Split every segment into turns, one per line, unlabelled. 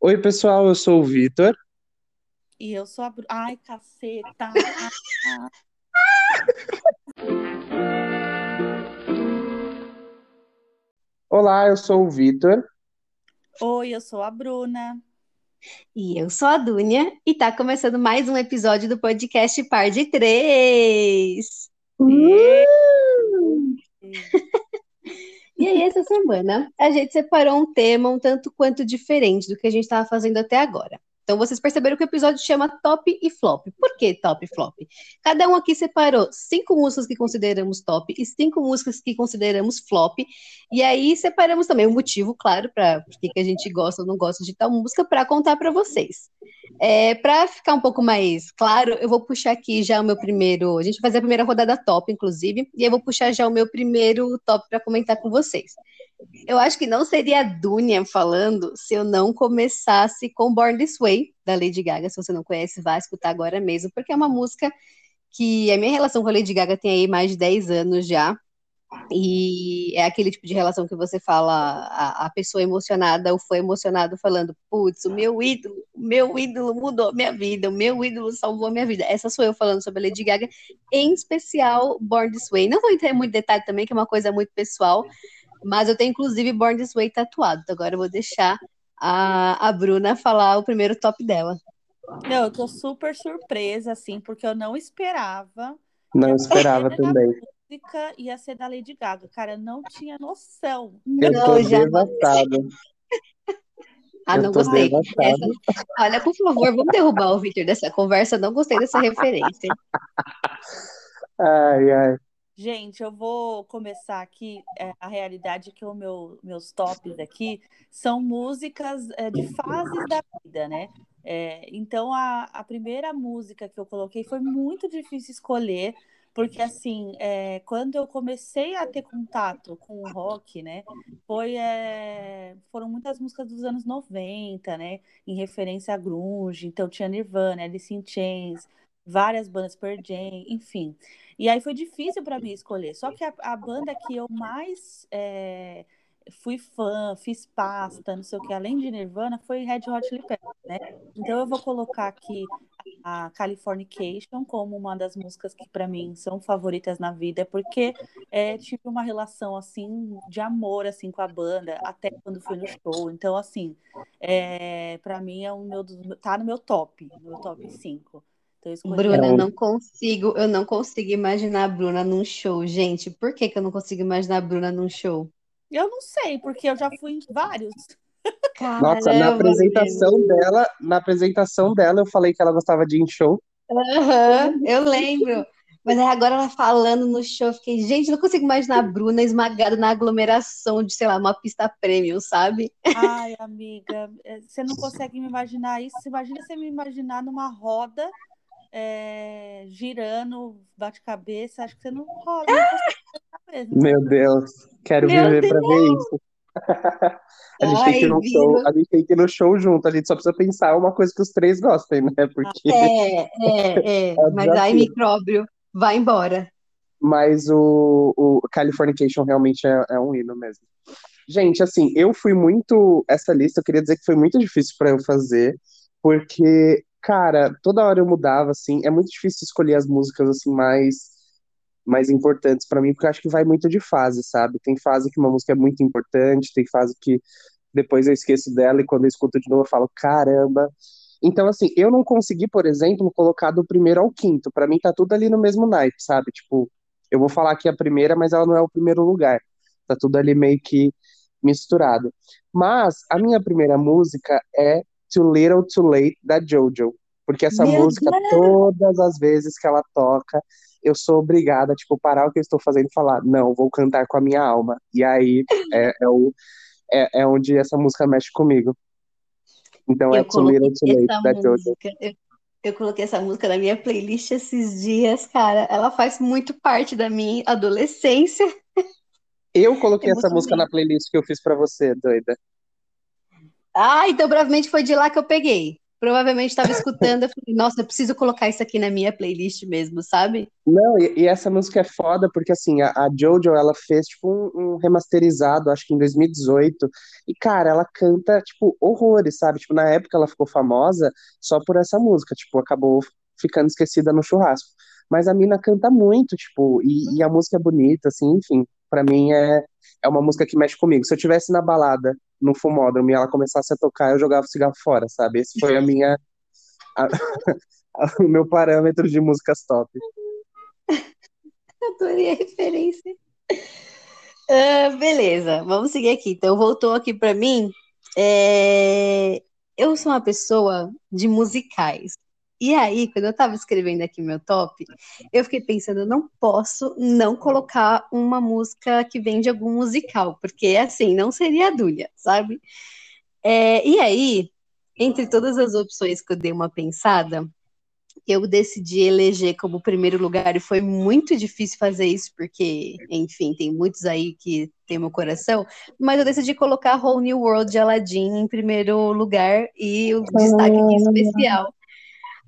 Oi, pessoal, eu sou o Vitor.
E eu sou a. Bru- Ai, caceta!
Olá, eu sou o Vitor.
Oi, eu sou a Bruna.
E eu sou a Dúnia e tá começando mais um episódio do podcast Par de Três. E aí, essa semana, a gente separou um tema um tanto quanto diferente do que a gente estava fazendo até agora. Então, vocês perceberam que o episódio chama Top e Flop. Por que Top e Flop? Cada um aqui separou cinco músicas que consideramos top e cinco músicas que consideramos flop. E aí, separamos também o motivo, claro, para que a gente gosta ou não gosta de tal música, para contar para vocês. É, para ficar um pouco mais claro, eu vou puxar aqui já o meu primeiro. A gente vai fazer a primeira rodada top, inclusive, e eu vou puxar já o meu primeiro top para comentar com vocês. Eu acho que não seria a Dunia falando se eu não começasse com Born This Way, da Lady Gaga. Se você não conhece, vá escutar agora mesmo, porque é uma música que a minha relação com a Lady Gaga tem aí mais de 10 anos já. E é aquele tipo de relação que você fala, a, a pessoa emocionada, o fã emocionado falando, putz, o meu ídolo, o meu ídolo mudou minha vida, o meu ídolo salvou minha vida. Essa sou eu falando sobre a Lady Gaga, em especial Born This Way. Não vou entrar em muito detalhe também, que é uma coisa muito pessoal, mas eu tenho inclusive Born This Way tatuado. Então agora eu vou deixar a, a Bruna falar o primeiro top dela.
Meu, eu tô super surpresa, assim, porque eu não esperava.
Não esperava
A
também.
música ia ser da Lady Gaga. Cara, eu não tinha noção.
Eu
Não,
tô
já-
devastado.
Ah,
Eu
não gostei. Essa- Olha, por favor, vamos derrubar o Victor dessa conversa. Não gostei dessa referência.
Ai, ai.
Gente, eu vou começar aqui. é, a realidade é que os meu, meus tops aqui são músicas é, de fases da vida, né? É, então, a, a primeira música que eu coloquei foi muito difícil escolher, porque, assim, é, quando eu comecei a ter contato com o rock, né? Foi, é, foram muitas músicas dos anos 90, né? Em referência a grunge. Então, tinha Nirvana, Alice in Chains, várias bandas, Pearl Jam, enfim. E aí foi difícil para mim escolher. Só que a, a banda que eu mais é, fui fã, fiz pasta, não sei o que, além de Nirvana, foi Red Hot Chili Peppers, né? Então eu vou colocar aqui a Californication como uma das músicas que para mim são favoritas na vida, porque é, tive uma relação assim de amor assim com a banda até quando fui no show. Então assim, é, para mim é um meu tá no meu top, no meu top 5. Então eu escolhi
Bruna,
um-
não consigo, eu não consigo imaginar a Bruna num show, gente. Por que que eu não consigo imaginar a Bruna num show?
Eu não sei, porque eu já fui em vários.
Nossa, na
Caramba,
apresentação dela, na apresentação dela, eu falei que ela gostava de ir em show.
Aham, eu lembro. Mas aí agora ela falando no show, eu fiquei, gente, não consigo imaginar a Bruna esmagada na aglomeração de, sei lá, uma pista premium, sabe?
Ai, amiga, eh, você não consegue me imaginar isso. Imagina você me imaginar numa roda, eh, girando, bate-cabeça. Acho que você não rola, não.
Meu Deus, quero
Meu
viver pra ver isso. A gente tem que ir no
Ai,
show, a gente tem que ir no show junto, a gente só precisa pensar uma coisa que os três gostem, né? Porque
É, é, é.
um
Mas ai,
desafio.
micróbio, vai embora.
Mas o, o Californication realmente é, é um hino mesmo. Gente, assim, eu fui muito. Essa lista eu queria dizer que foi muito difícil pra eu fazer, porque, cara, toda hora eu mudava, assim. É muito difícil escolher as músicas, assim, mais, mais importantes pra mim, porque eu acho que vai muito de fase, sabe? Tem fase que uma música é muito importante, tem fase que depois eu esqueço dela e quando eu escuto de novo eu falo, caramba. Então, assim, eu não consegui, por exemplo, colocar do primeiro ao quinto. Pra mim tá tudo ali no mesmo naipe, sabe? Tipo, eu vou falar aqui a primeira, mas ela não é o primeiro lugar. Tá tudo ali meio que misturado. Mas a minha primeira música é Too Little Too Late, da Jojo. Porque essa
Meu
música, todas as vezes que ela toca, eu sou obrigada, tipo, parar o que eu estou fazendo e falar, não, vou cantar com a minha alma. E aí é, é, o, é, é onde essa música mexe comigo. Então é
Eu
Too Little Too Late,
essa
da Jojo.
Eu, eu coloquei essa música na minha playlist esses dias, cara. Ela faz muito parte da minha adolescência.
Eu coloquei essa
Emocionei.
música na playlist que eu fiz pra você, doida.
Ah, então provavelmente foi de lá que eu peguei. Provavelmente estava escutando, eu falei, nossa, eu preciso colocar isso aqui na minha playlist mesmo, sabe?
Não, e, e essa música é foda porque assim, a, a Jojo, ela fez tipo um, um remasterizado, acho que em 2018, e cara, ela canta tipo horrores, sabe? Tipo, na época ela ficou famosa só por essa música, tipo, acabou ficando esquecida no churrasco. Mas a mina canta muito, tipo, e, e a música é bonita, assim, enfim, pra mim é, é uma música que mexe comigo. Se eu tivesse na balada, no fumódromo, e ela começasse a tocar, eu jogava o cigarro fora, sabe? Esse foi a minha. a- o meu parâmetro de músicas top.
Adorei a referência. Ah, beleza, vamos seguir aqui. Então, voltou aqui para mim. É, Eu sou uma pessoa de musicais. E aí, quando eu estava escrevendo aqui meu top, eu fiquei pensando, eu não posso não colocar uma música que vem de algum musical, porque assim, não seria a Dúlia, sabe? É, E aí, entre todas as opções que eu dei uma pensada, eu decidi eleger como primeiro lugar e foi muito difícil fazer isso, porque, enfim, tem muitos aí que tem meu coração, mas eu decidi colocar Whole New World de Aladdin em primeiro lugar e o destaque aqui especial.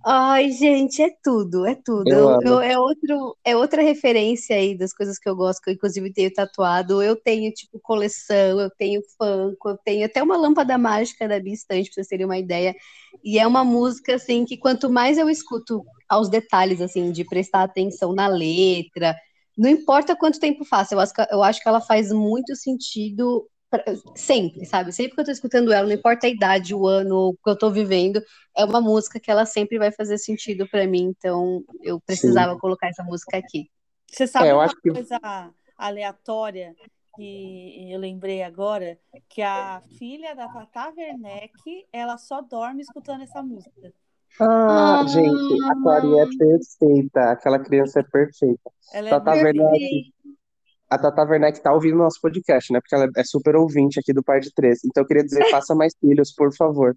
Ai, gente, é tudo, é tudo.
Eu
Eu, é outro, é outra referência aí das coisas que eu gosto, que eu inclusive tenho tatuado. Eu tenho, tipo, coleção, eu tenho Funko, eu tenho até uma lâmpada mágica da Bia Estante, pra vocês terem uma ideia. E é uma música, assim, que quanto mais eu escuto aos detalhes, assim, de prestar atenção na letra, não importa quanto tempo faça, eu acho que, eu acho que ela faz muito sentido pra- sempre, sabe? Sempre que eu tô escutando ela, não importa a idade, o ano, o que eu tô vivendo, é uma música que ela sempre vai fazer sentido pra mim, então eu precisava colocar essa música aqui.
Você sabe
É, eu
uma
acho que-
coisa aleatória que eu lembrei agora? Que a filha da Tata Werneck, ela só dorme escutando essa música.
Ah,
Ah.
gente, a Clarinha é perfeita. Aquela criança é perfeita.
Ela é
Tata
muito-
Werneck. A Tata Werneck tá ouvindo nosso podcast, né? Porque ela é super ouvinte aqui do Par de Três. Então eu queria dizer, faça mais filhos, por favor.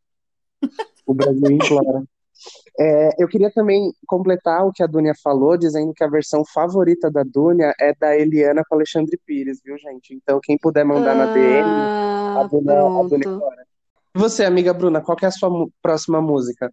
O Brasil implora. É, eu queria também completar o que a Dunia falou, dizendo que a versão favorita da Dunia é da Eliana com Alexandre Pires, viu, gente? Então, quem puder mandar na DM, a
Ah,
Dunia, a Dunia. E você, amiga Bruna, qual é a sua próxima música?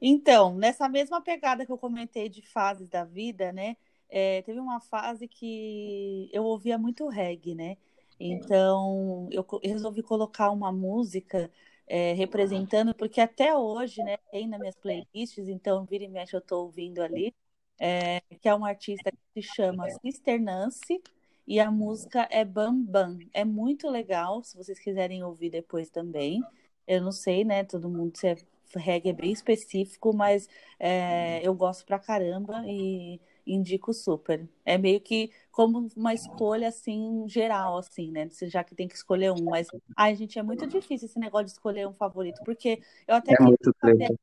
Então, nessa mesma pegada que eu comentei de fases da vida, né? É, teve uma fase que eu ouvia muito reggae, né? Então, eu resolvi colocar uma música é, representando, porque até hoje, né, tem nas minhas playlists, então vira e mexe eu tô ouvindo ali, é, que é uma artista que se chama Sister Nancy, e a música é Bam Bam. É muito legal, se vocês quiserem ouvir depois também. Eu não sei, né, todo mundo se é reggae é bem específico, mas é, eu gosto pra caramba e indico super. É meio que como uma escolha assim geral, assim, né? Já que tem que escolher um, mas ai, gente, é muito difícil esse negócio de escolher um favorito, porque eu até
É muito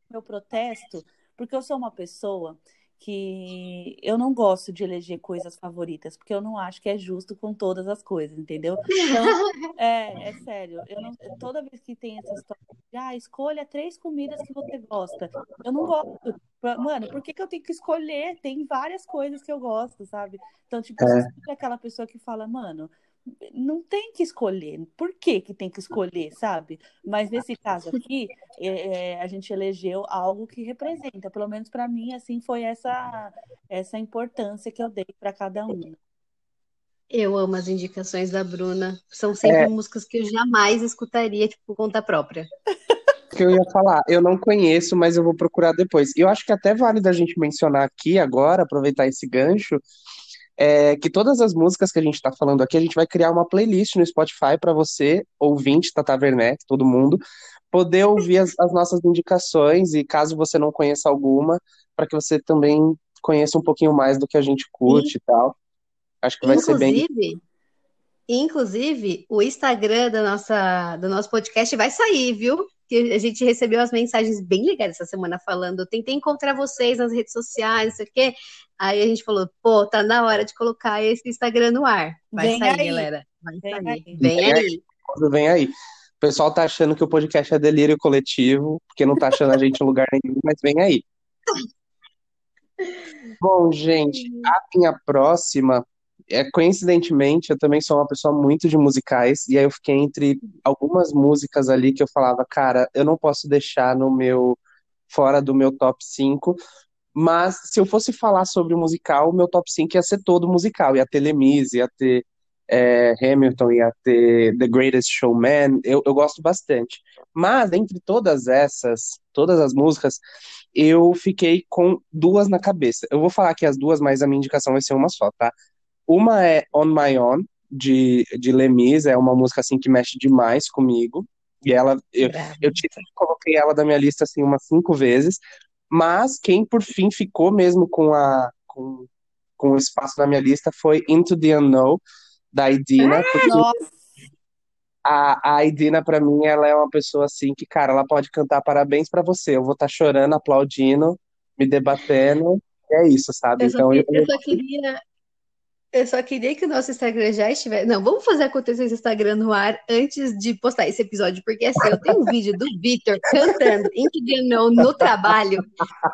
meu protesto, porque eu sou uma pessoa que eu não gosto de eleger coisas favoritas, porque eu não acho que é justo com todas as coisas, entendeu? Então, é, é sério. Eu não, toda vez que tem essa história de, ah, escolha três comidas que você gosta. Eu não gosto. Mano, por que que eu tenho que escolher? Tem várias coisas que eu gosto, sabe? Então, tipo,
É.
aquela pessoa que fala, mano, não tem que escolher. Por que que tem que escolher, sabe? Mas nesse caso aqui, é, é, a gente elegeu algo que representa. Pelo menos pra mim, assim, foi essa, essa importância que eu dei pra cada um.
Eu amo as indicações da Bruna. São sempre
É.
músicas que eu jamais escutaria, tipo, por conta própria.
Que eu ia falar, eu não conheço, mas eu vou procurar depois. Eu acho que até vale da gente mencionar aqui agora, aproveitar esse gancho, é que todas as músicas que a gente está falando aqui, a gente vai criar uma playlist no Spotify para você, ouvinte, Tata Werneck, todo mundo, poder ouvir as, as nossas indicações e caso você não conheça alguma, para que você também conheça um pouquinho mais do que a gente curte e tal. Acho que vai ser bem.
Inclusive, inclusive, o Instagram da nossa, do nosso podcast vai sair, viu? Que a gente recebeu as mensagens bem legais essa semana falando, tentei encontrar vocês nas redes sociais, não sei o quê. Aí a gente falou, pô, tá na hora de colocar esse Instagram no ar. Vai
Vem
sair,
aí.
galera. Vai
Vem
sair.
aí.
Vem
Vem
aí.
Vem aí. O pessoal tá achando que o podcast é delírio coletivo, porque não tá achando a gente em lugar nenhum, mas vem aí. Bom, gente, a minha próxima, é, coincidentemente, eu também sou uma pessoa muito de musicais, e aí eu fiquei entre algumas músicas ali que eu falava, cara, eu não posso deixar no meu fora do meu top 5. Mas se eu fosse falar sobre o musical, o meu top 5 ia ser todo musical. Ia ter Lemise, ia ter é, Hamilton, ia ter The Greatest Showman. Eu, eu gosto bastante. Mas entre todas essas, todas as músicas, eu fiquei com duas na cabeça. Eu vou falar aqui as duas, mas a minha indicação vai ser uma só, tá? Uma é On My Own, de, de Lemis, é uma música assim que mexe demais comigo. E ela, eu, eu coloquei ela da minha lista assim umas cinco vezes, mas quem por fim ficou mesmo com a com, com o espaço na minha lista foi Into the Unknown da Idina, ah, porque a, a Idina para mim ela é uma pessoa assim que, cara, ela pode cantar parabéns para você, eu vou estar tá chorando, aplaudindo, me debatendo, é isso, sabe?
Eu então eu, eu só queria eu só queria que o nosso Instagram já estivesse. Não, vamos fazer acontecer esse Instagram no ar antes de postar esse episódio, porque assim, eu tenho um vídeo do Vitor cantando Into the no trabalho.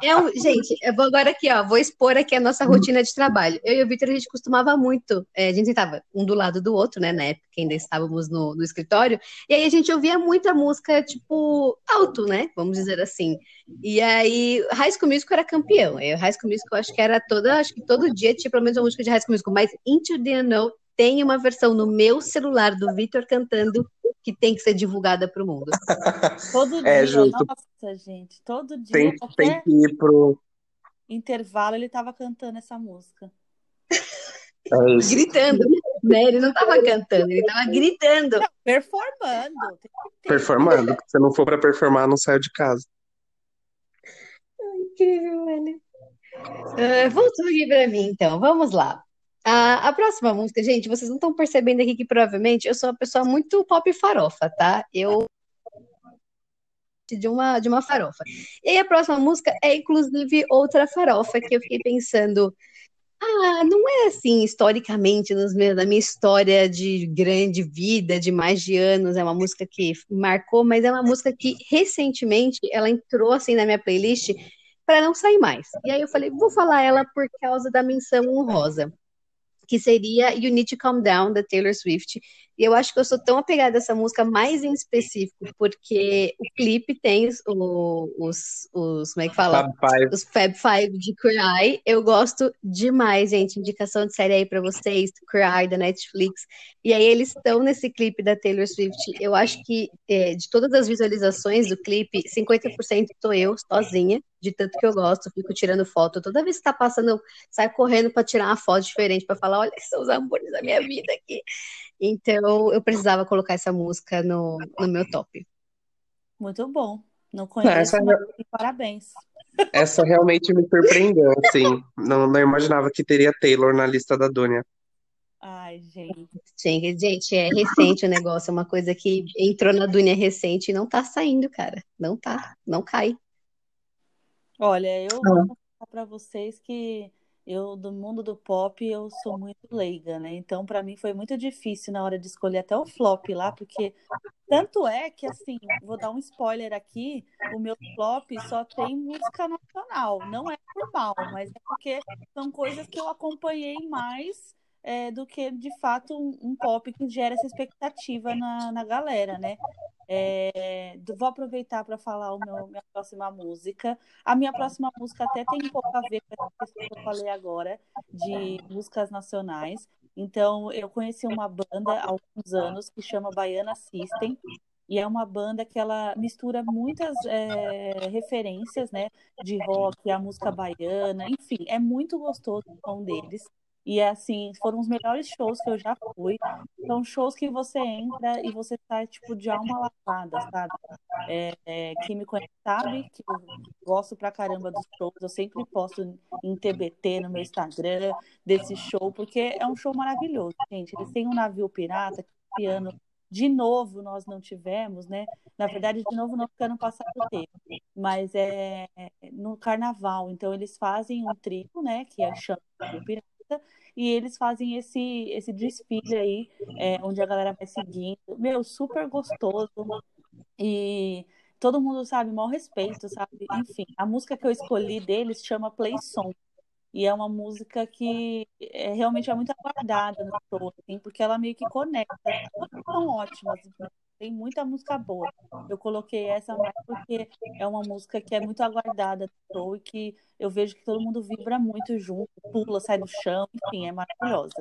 É um... Gente, eu vou agora aqui, ó, vou expor aqui a nossa rotina de trabalho. Eu e o Vitor, a gente costumava muito, é, a gente estava um do lado do outro, né, na época ainda estávamos no, no escritório, e aí a gente ouvia muita música, tipo, alto, né, vamos dizer assim. E aí, School Musical era campeão. High School Musical, acho que era toda, acho que todo dia tinha pelo menos uma música de School Musical, mas Into the Unknown tem uma versão no meu celular do Vitor cantando que tem que ser divulgada para o mundo.
Todo é, dia, justo. nossa, gente, todo dia.
Tem, tem que ir pro
intervalo ele estava cantando essa música.
É
gritando, né? Ele não estava cantando, ele estava gritando. Não,
performando.
Performando. Se não for para performar, não saio de casa
incrível, velho. Uh, voltou aqui para mim, então. Vamos lá. A, próxima música, gente, vocês não estão percebendo aqui que provavelmente eu sou uma pessoa muito pop farofa, tá? Eu de uma de uma farofa. E a próxima música é inclusive outra farofa que eu fiquei pensando, ah, não é assim historicamente nos meus, na minha história de grande vida, de mais de anos, é uma música que marcou, mas é uma música que recentemente ela entrou assim na minha playlist para não sair mais. E aí eu falei, vou falar ela por causa da menção honrosa, que seria You Need to Calm Down, da Taylor Swift. E eu acho que eu sou tão apegada a essa música mais em específico, porque o clipe tem os, os, os como é que fala?
Fab Five.
Os Fab Five de Cry. Eu gosto demais, gente. Indicação de série aí para vocês, Cry, da Netflix. E aí eles estão nesse clipe da Taylor Swift. Eu acho que é, de todas as visualizações do clipe, 50% sou eu, sozinha, de tanto que eu gosto. Fico tirando foto. Toda vez que tá passando, saio correndo para tirar uma foto diferente, para falar, olha, são os amores da minha vida aqui. Então eu precisava colocar essa música no, no meu top.
Muito bom. Não conheço, essa... mas parabéns.
Essa realmente me surpreendeu, assim. Não, não imaginava que teria Taylor na lista da Dunia.
Ai, gente.
Gente, gente, é recente o negócio, é uma coisa que entrou na Dunia recente e não tá saindo, cara. Não tá, não cai.
Olha, eu vou falar para vocês que eu do mundo do pop eu sou muito leiga, né? Então para mim foi muito difícil na hora de escolher até o flop lá, porque tanto é que assim, vou dar um spoiler aqui, o meu flop só tem música nacional, não é por mal, mas é porque são coisas que eu acompanhei mais é, do que de fato um, um, pop que gera essa expectativa na, na galera, né? É, vou aproveitar para falar o meu, minha próxima música. A minha próxima música até tem um pouco a ver com essa questão que eu falei agora, de músicas nacionais. Então, eu conheci uma banda há alguns anos que chama Baiana System, e é uma banda que ela mistura muitas é, referências, né, de rock, a música baiana, enfim, é muito gostoso o som deles. E assim, foram os melhores shows que eu já fui. São shows que você entra e você tá, tipo, de alma lavada, sabe? É, é, quem me conhece sabe que eu gosto pra caramba dos shows. Eu sempre posto em TBT no meu Instagram desse show, porque é um show maravilhoso, gente. Eles têm um navio pirata, que piano de novo nós não tivemos, né? Na verdade, de novo não, porque ano passado teve, mas é no carnaval. Então, eles fazem um trio, né? Que é chama Pirata e eles fazem esse, esse desfile aí, é, onde a galera vai seguindo. Meu, super gostoso. E todo mundo sabe, maior respeito, sabe? Enfim, a música que eu escolhi deles chama Play Song. E é uma música que é, realmente é muito aguardada no show, assim, porque ela meio que conecta. Todas são ótimas. tem muita música boa. Eu coloquei essa mais porque é uma música que é muito aguardada no show e que eu vejo que todo mundo vibra muito junto, pula, sai do chão, enfim, é maravilhosa.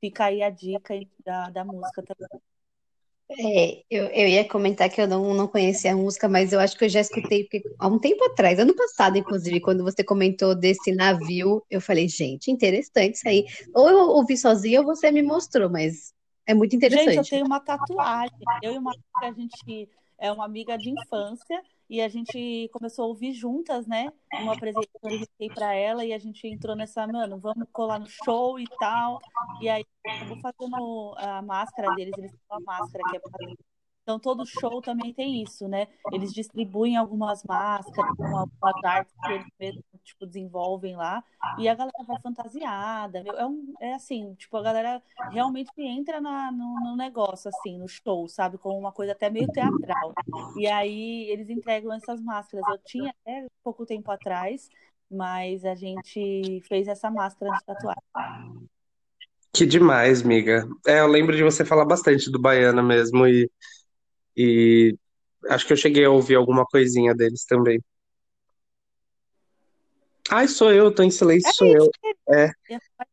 Fica aí a dica da, da música também.
É, eu, eu ia comentar que eu não, não conhecia a música, mas eu acho que eu já escutei porque, há um tempo atrás, ano passado, inclusive, quando você comentou desse navio, eu falei, gente, interessante isso aí. Ou eu ouvi sozinha ou você me mostrou, mas é muito interessante.
Gente, eu tenho uma tatuagem. Eu e uma amiga, a gente é uma amiga de infância e a gente começou a ouvir juntas, né? Uma apresentação eu para ela e a gente entrou nessa, mano, vamos colar no show e tal. E aí eu vou fazendo a máscara deles, eles têm uma máscara que é então, todo show também tem isso, né? Eles distribuem algumas máscaras, algumas artes que eles mesmos, tipo, desenvolvem lá, e a galera vai fantasiada. É, um, é assim, tipo, a galera realmente entra na, no, no, negócio, assim, no show, sabe? Como uma coisa até meio teatral. E aí, eles entregam essas máscaras. Eu tinha até pouco tempo atrás, mas a gente fez essa máscara de tatuagem.
Que demais, miga. É, eu lembro de você falar bastante do Baiana mesmo, e e acho que eu cheguei a ouvir alguma coisinha deles também. Ai, sou eu, tô em silêncio,
é
sou eu.
É.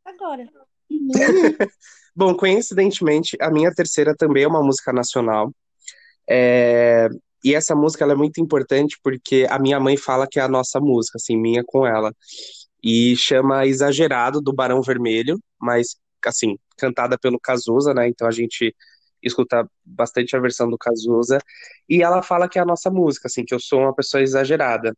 Agora.
Bom, coincidentemente, a minha terceira também é uma música nacional. É... E essa música é muito importante porque a minha mãe fala que é a nossa música, assim, minha com ela. E chama Exagerado, do Barão Vermelho, mas, assim, cantada pelo Cazuza, né? Então a gente escutar bastante a versão do Cazuza, e ela fala que é a nossa música, assim, que eu sou uma pessoa exagerada.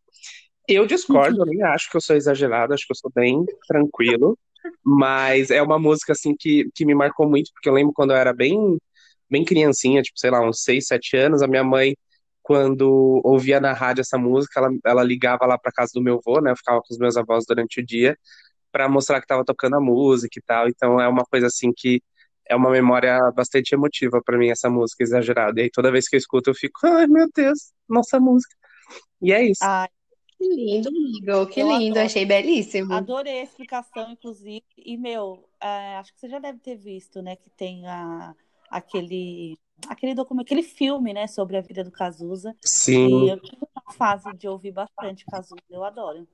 Eu discordo, eu nem acho que eu sou exagerado, acho que eu sou bem tranquilo, mas é uma música, assim, que, que me marcou muito, porque eu lembro quando eu era bem, bem criancinha, tipo, sei lá, uns 6, 7 anos, a minha mãe, quando ouvia na rádio essa música, ela, ela ligava lá para casa do meu avô, né, eu ficava com os meus avós durante o dia, para mostrar que estava tocando a música e tal, então é uma coisa, assim, que é uma memória bastante emotiva para mim essa música exagerada. E aí toda vez que eu escuto eu fico, ai meu Deus, nossa música. E é isso.
Ai, que lindo, amigo, que eu lindo, adoro. achei belíssimo.
Adorei a explicação, inclusive. E meu, é, acho que você já deve ter visto, né, que tem a, aquele aquele documento, aquele filme, né, sobre a vida do Cazuza.
Sim.
E eu tive uma fase de ouvir bastante Cazuza, eu adoro.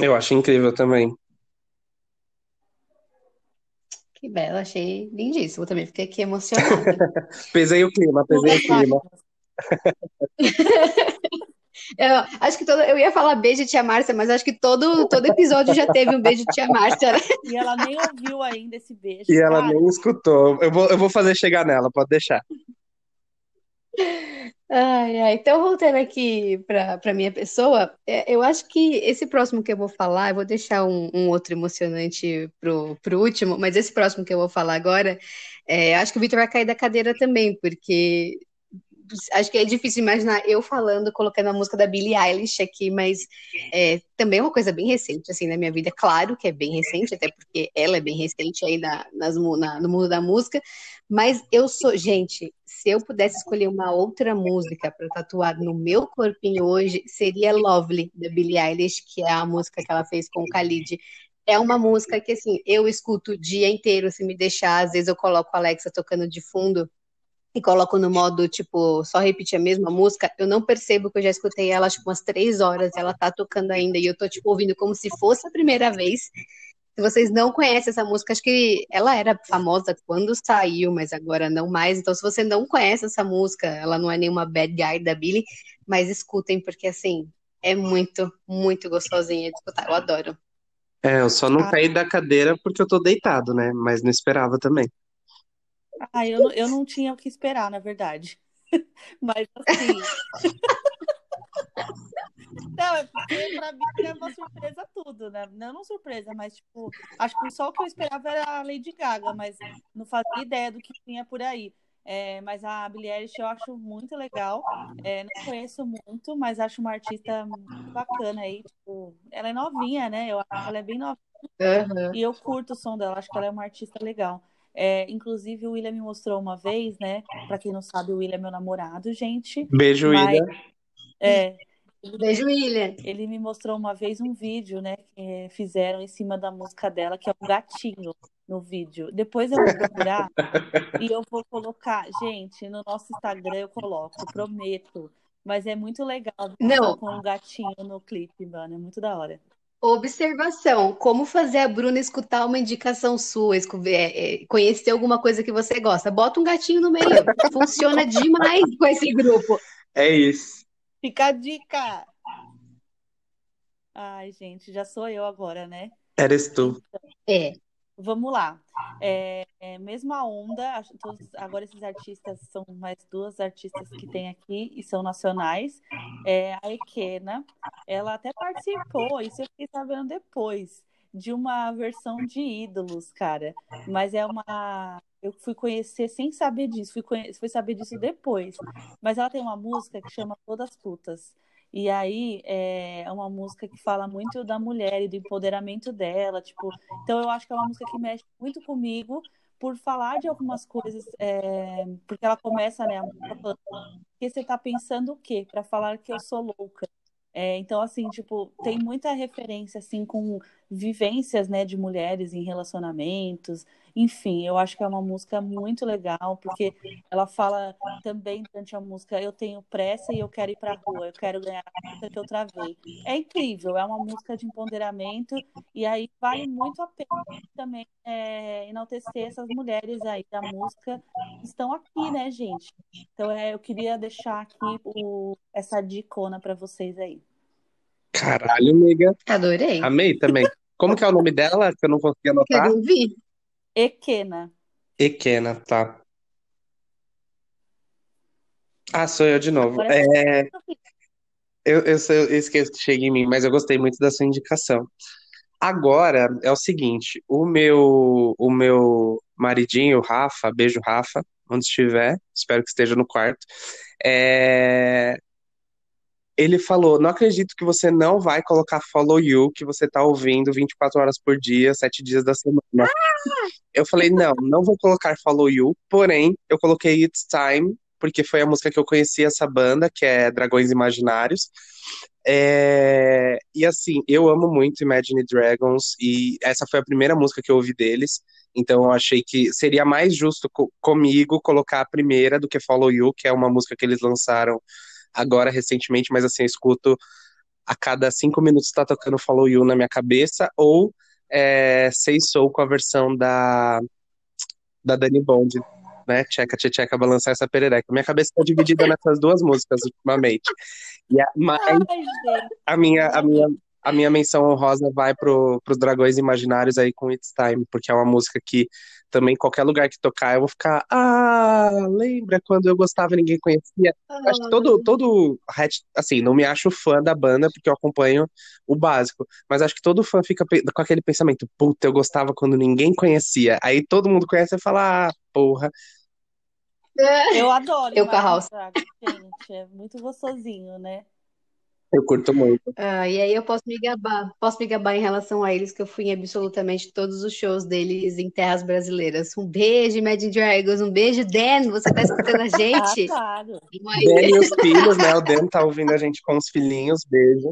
Eu acho incrível também.
Que bela, achei lindíssimo. Também fiquei aqui emocionada.
pesei o clima, pesei o clima.
Eu acho que todo, eu ia falar beijo tia Márcia, mas acho que todo, todo episódio já teve um beijo tia Márcia. Né?
E ela nem ouviu ainda esse beijo.
E cara. ela nem escutou. Eu vou, eu vou fazer chegar nela, pode deixar.
Ai, ai. Então, voltando aqui para a minha pessoa, é, eu acho que esse próximo que eu vou falar, eu vou deixar um, um outro emocionante pro, pro último, mas esse próximo que eu vou falar agora, é, acho que o Victor vai cair da cadeira também, porque acho que é difícil imaginar eu falando, colocando a música da Billie Eilish aqui, mas é, também é uma coisa bem recente, assim, na minha vida. Claro que é bem recente, até porque ela é bem recente aí na, nas, na, no mundo da música, mas eu sou, gente, se eu pudesse escolher uma outra música para tatuar no meu corpinho hoje, seria Lovely, da Billie Eilish, que é a música que ela fez com o Khalid. É uma música que, assim, eu escuto o dia inteiro, se me deixar, às vezes eu coloco a Alexa tocando de fundo, e coloco no modo, tipo, só repetir a mesma música, eu não percebo que eu já escutei ela, tipo, umas três horas, ela tá tocando ainda, e eu tô, tipo, ouvindo como se fosse a primeira vez. Se vocês não conhecem essa música, acho que ela era famosa quando saiu, mas agora não mais. Então, se você não conhece essa música, ela não é nenhuma bad guy da Billy, mas escutem, porque, assim, é muito, muito gostosinha de escutar. Eu adoro.
É, eu só não ah. caí da cadeira porque eu tô deitado, né? Mas não esperava também.
Ah, eu não, eu não tinha o que esperar, na verdade. Mas assim. Não, é porque pra mim é uma surpresa tudo, né? Não, não surpresa, mas tipo, acho que só o que eu esperava era a Lady Gaga, mas não fazia ideia do que tinha por aí. É, mas a Billie Eilish eu acho muito legal. É, não conheço muito, mas acho uma artista muito bacana aí. Tipo, ela é novinha, né? Eu acho que ela é bem novinha. Uhum. E eu curto o som dela, acho que ela é uma artista legal. É, inclusive, o William me mostrou uma vez, né? Pra quem não sabe, o William é meu namorado, gente.
Beijo, mas, William.
É,
Beijo, William.
Ele me mostrou uma vez um vídeo, né? Que fizeram em cima da música dela, que é um gatinho. no vídeo. Depois eu vou procurar e eu vou colocar. Gente, no nosso Instagram eu coloco, prometo. Mas é muito legal
Não.
com o gatinho no clipe, mano. É muito da hora.
Observação: como fazer a Bruna escutar uma indicação sua, é, é, conhecer alguma coisa que você gosta? Bota um gatinho no meio. Funciona demais com esse grupo.
É isso.
Fica a dica! Ai, gente, já sou eu agora, né?
Eres tu.
É.
Vamos lá. É, é, mesma onda, todos- agora esses artistas são mais duas artistas que tem aqui e são nacionais. É, a Ekena, ela até participou, isso eu fiquei sabendo depois, de uma versão de Ídolos, cara. Mas é uma. Eu fui conhecer sem saber disso, fui, conhe... fui saber disso depois. Mas ela tem uma música que chama Todas Putas. E aí é uma música que fala muito da mulher e do empoderamento dela, tipo, então eu acho que é uma música que mexe muito comigo por falar de algumas coisas, é, porque ela começa, né, falando, que você tá pensando o quê? Para falar que eu sou louca. É, então, assim, tipo, tem muita referência, assim, com vivências, né, de mulheres em relacionamentos. Enfim, eu acho que é uma música muito legal, porque ela fala também durante a música, eu tenho pressa e eu quero ir pra rua, eu quero ganhar a música que eu travei. É incrível, é uma música de empoderamento, e aí vale muito a pena também é, enaltecer essas mulheres aí da música que estão aqui, né, gente? Então, é, eu queria deixar aqui o, essa dicona para vocês aí.
Caralho, amiga.
Adorei.
Amei também. Como que é o nome dela? Que eu não consegui anotar.
Quero ouvir.
Ekena.
Ekena, tá. Ah, sou eu de novo.
Agora
É, eu, eu, eu esqueço que chega em mim, mas eu gostei muito da sua indicação. Agora é o seguinte, o meu o meu maridinho, Rafa, beijo Rafa, onde estiver, espero que esteja no quarto. É, ele falou: Não acredito que você não vai colocar Follow You, que você tá ouvindo 24 horas por dia, 7 dias da semana. Eu falei: Não, não vou colocar Follow You, porém, eu coloquei It's Time, porque foi a música que eu conheci essa banda, que é Dragões Imaginários. É, E assim, eu amo muito Imagine Dragons, e essa foi a primeira música que eu ouvi deles. Então eu achei que seria mais justo co- comigo colocar a primeira do que Follow You, que é uma música que eles lançaram agora recentemente, mas assim, eu escuto a cada cinco minutos tá tocando Follow You na minha cabeça, ou é, Say Soul com a versão da, da Dani Bond, né? Tcheca, tcheca, balançar essa perereca. Minha cabeça tá dividida nessas duas músicas ultimamente. E a, mas
gente.
a minha, a minha, a minha menção honrosa vai pro, pros Dragões Imaginários aí com It's Time, porque é uma música que também qualquer lugar que tocar eu vou ficar, ah, lembra quando eu gostava e ninguém conhecia? Eu Acho que todo, todo, hat- assim, não me acho fã da banda porque eu acompanho o básico, mas acho que todo fã fica com aquele pensamento, puta, eu gostava quando ninguém conhecia. Aí todo mundo conhece e fala, ah, porra.
Eu adoro
Eu.
Dragons, gente. É muito gostosinho, né?
Eu curto muito.
Ah, e aí eu posso me gabar, posso me gabar em relação a eles, que eu fui em absolutamente todos os shows deles em terras brasileiras. Um beijo, Imagine Dragons, um beijo, Dan, você tá escutando a
Ah,
gente?
claro.
Vamos aí.
Dan e os filhos, né? O Dan tá ouvindo a gente com os filhinhos, beijo.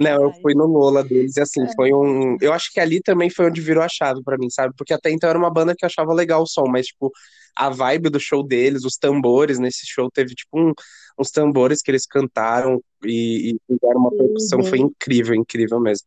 Não, eu fui no Lola deles e assim, foi um. Eu acho que ali também foi onde virou a chave pra mim, sabe? Porque até então era uma banda que eu achava legal o som, mas, tipo, a vibe do show deles, os tambores nesse show, teve, tipo, um- uns tambores que eles cantaram e, e fizeram uma percussão, foi
Uhum.
incrível, incrível mesmo.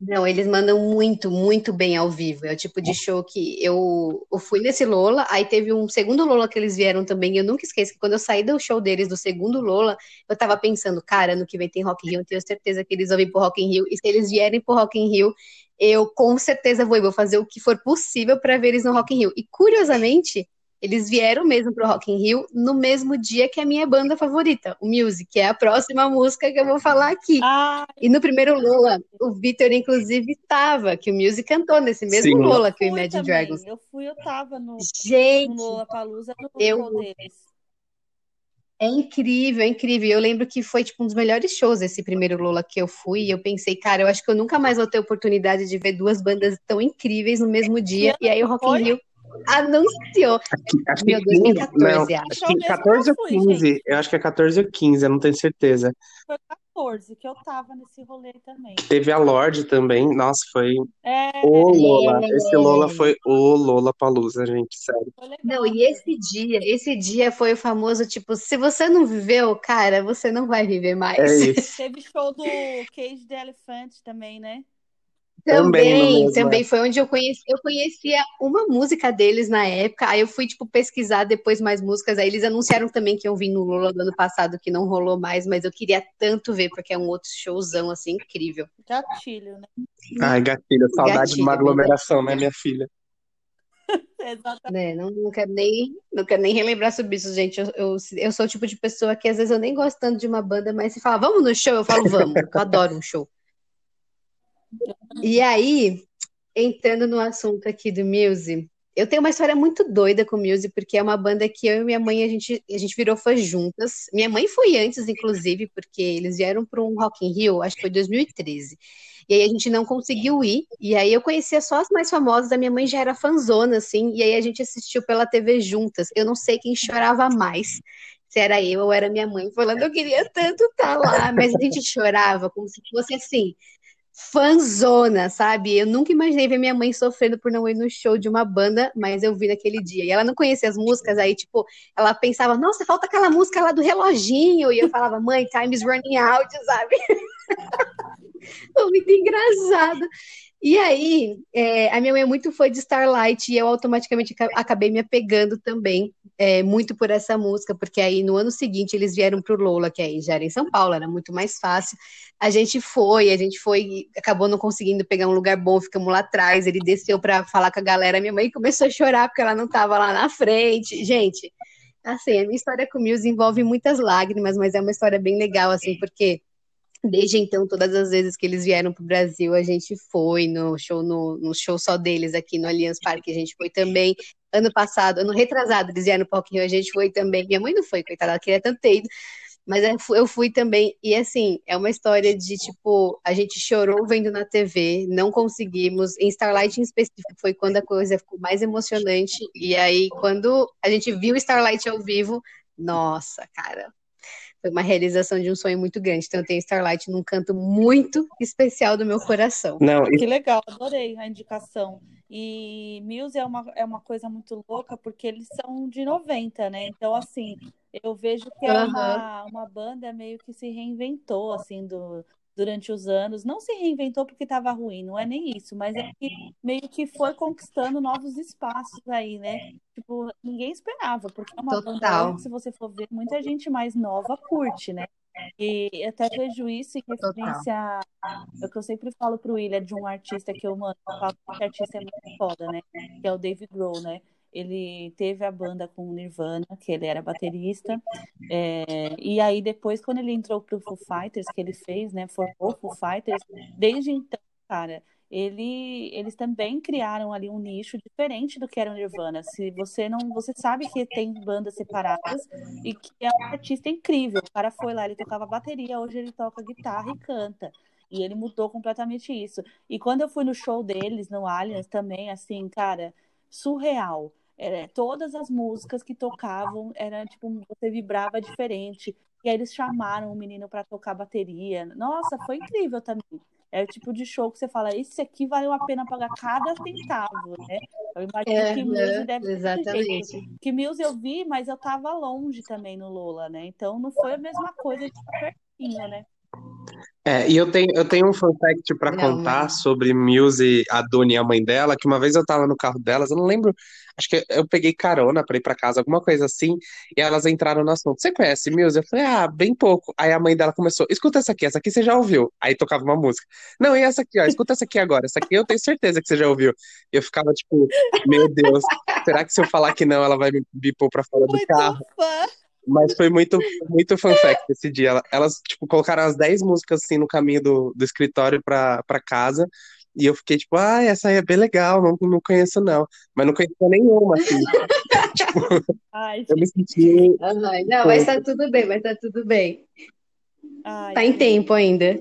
Não, eles mandam muito, muito bem ao vivo. É o tipo de show que eu, eu fui nesse Lola, aí teve um segundo Lola que eles vieram também. Eu nunca esqueço que quando eu saí do show deles, do segundo Lola, eu tava pensando, cara, ano que vem tem Rock in Rio, eu tenho certeza que eles vão vir pro Rock in Rio. E se eles vierem pro Rock in Rio, eu com certeza vou, ir, vou fazer o que for possível para ver eles no Rock in Rio. E curiosamente, eles vieram mesmo pro Rock in Rio no mesmo dia que a minha banda favorita, o Music, que é a próxima música que eu vou falar aqui.
Ah,
E no primeiro Lola, o Vitor, inclusive, estava, que o Music cantou nesse mesmo
Sim.
Lola que o Imagine
também.
Dragons.
Eu fui, eu tava no, no
Gente,
Lollapalooza no
eu-
deles.
é incrível, é incrível. Eu lembro que foi tipo um dos melhores shows esse primeiro Lola que eu fui. E eu pensei, cara, eu acho que eu nunca mais vou ter oportunidade de ver duas bandas tão incríveis no mesmo dia. E aí o Rock in? Rio anunciou.
Acho
Meu,
que 15,
2014,
não,
acho.
que
mesmo
14 ou
eu fui,
15, eu acho que é 14 ou 15, eu não tenho certeza.
Foi 2014, que eu tava nesse rolê também.
Teve a Lorde também. Nossa, foi
É,
o Lola.
É.
Esse Lola foi o Lola Palusa, gente, sério.
Não, e esse dia, esse dia foi o famoso, tipo, se você não viveu, cara, você não vai viver mais.
É isso.
Teve show do Cage the Elephant também, né?
Também
Também, também foi onde eu conheci, eu conhecia uma música deles na época, aí eu fui, tipo, pesquisar depois mais músicas, aí eles anunciaram também que iam vir no Lula do ano passado, que não rolou mais, mas eu queria tanto ver, porque é um outro showzão, assim, incrível.
Gatilho, né?
Ai, gatilho, saudade de uma
Gatilho,
aglomeração, né, minha filha?
Exatamente.
Né? Não, não quero nem, não quero nem relembrar sobre isso, gente. Eu, eu, eu sou o tipo de pessoa que às vezes eu nem gosto tanto de uma banda, mas se fala, vamos no show, eu falo, vamos. Eu adoro um show. E aí, entrando no assunto aqui do Muse, eu tenho uma história muito doida com o Muse, porque é uma banda que eu e minha mãe, a gente, a gente virou fã juntas. Minha mãe foi antes, inclusive, porque eles vieram para um Rock in Rio, acho que foi 2013. E aí a gente não conseguiu ir, e aí eu conhecia só as mais famosas, a minha mãe já era fanzona, assim, e aí a gente assistiu pela TV juntas. Eu não sei quem chorava mais, se era eu ou era minha mãe, falando, eu queria tanto estar lá, mas a gente chorava como se fosse assim, fanzona, sabe? Eu nunca imaginei ver minha mãe sofrendo por não ir no show de uma banda, mas eu vi naquele dia. E ela não conhecia as músicas, aí, tipo, ela pensava, nossa, falta aquela música lá do reloginho. E eu falava, mãe, time is running out, sabe? Foi muito engraçado. E aí, é, a minha mãe é muito fã de Starlight e eu automaticamente aca- acabei me apegando também é, muito por essa música, porque aí no ano seguinte eles vieram pro Lola, que aí já era em São Paulo, era muito mais fácil. A gente foi, a gente foi, acabou não conseguindo pegar um lugar bom, ficamos lá atrás. Ele desceu para falar com a galera, minha mãe começou a chorar porque ela não estava lá na frente. Gente, assim, a minha história com o Muse envolve muitas lágrimas, mas é uma história bem legal, assim, porque Desde então, todas as vezes que eles vieram para o Brasil, a gente foi no show, no, no show só deles aqui no Allianz Parque, a gente foi também. Ano passado, ano retrasado, eles vieram Rock in Rio, a gente foi também. Minha mãe não foi, coitada, ela queria tanto ter ido. Mas eu fui, eu fui também, e assim, é uma história de tipo, a gente chorou vendo na TV, não conseguimos. Em Starlight em específico foi quando a coisa ficou mais emocionante. E aí, quando a gente viu Starlight ao vivo, nossa, cara, foi uma realização de um sonho muito grande. Então, eu tenho Starlight num canto muito especial do meu coração.
Não,
Que legal, adorei a indicação. E Muse é uma, é uma coisa muito louca porque eles são de 90, né? Então, assim, eu vejo que é uma, uma banda meio que se reinventou, assim, do, durante os anos. Não se reinventou porque estava ruim, não é nem isso, mas é que meio que foi conquistando novos espaços aí, né? Tipo, ninguém esperava, porque é uma banda
Total.
hoje, se você for ver, muita gente mais nova curte, né? E até vejo isso em referência é o que eu sempre falo pro William de um artista que eu mando, eu falo que artista é muito foda, né? Que é o Dave Grohl, né? Ele teve a banda com o Nirvana, que ele era baterista. é, e aí, depois, quando ele entrou pro Foo Fighters, que ele fez, né? Formou o Foo Fighters, desde então, cara, ele, eles também criaram ali um nicho diferente do que era o Nirvana. Se você não, você sabe que tem bandas separadas e que é um artista incrível. O cara foi lá, ele tocava bateria, hoje ele toca guitarra e canta. E ele mudou completamente isso. E quando eu fui no show deles, no Allianz, também, assim, cara, surreal. É, todas as músicas que tocavam era tipo, você vibrava diferente. E aí eles chamaram o menino para tocar bateria. Nossa, foi incrível também. É o tipo de show que você fala, esse aqui valeu a pena pagar cada centavo, né? Eu imagino que Muse deve jeito.
exatamente.
Que Muse eu vi, mas eu tava longe também no Lola, né? Então não foi a mesma coisa de estar pertinho, né?
É, e eu tenho, eu tenho um fun fact pra
Não,
contar
mas-
sobre Muse, a Dona e a mãe dela, que uma vez eu tava no carro delas, eu não lembro, acho que eu peguei carona pra ir pra casa, alguma coisa assim, e elas entraram no assunto. Você conhece Muse? Eu falei, ah, bem pouco. Aí a mãe dela começou, escuta essa aqui, essa aqui você já ouviu. Aí tocava uma música. Não, e essa aqui, ó, escuta essa aqui agora, essa aqui eu tenho certeza que você já ouviu. E eu ficava tipo, meu Deus, será que se eu falar que não, ela vai me me pôr pra fora do
Muito
carro?
fã!
Mas foi muito, muito fun fact esse dia. Ela- Elas, tipo, colocaram as 10 músicas, assim, no caminho do, do escritório pra, pra casa. E eu fiquei, tipo, ah, essa aí é bem legal, não, não conheço, não. Mas não conhecia nenhuma, assim. Tipo,
Ai,
eu me senti...
Não, mas tá tudo bem, mas tá tudo bem.
ai,
Tá em tempo ainda.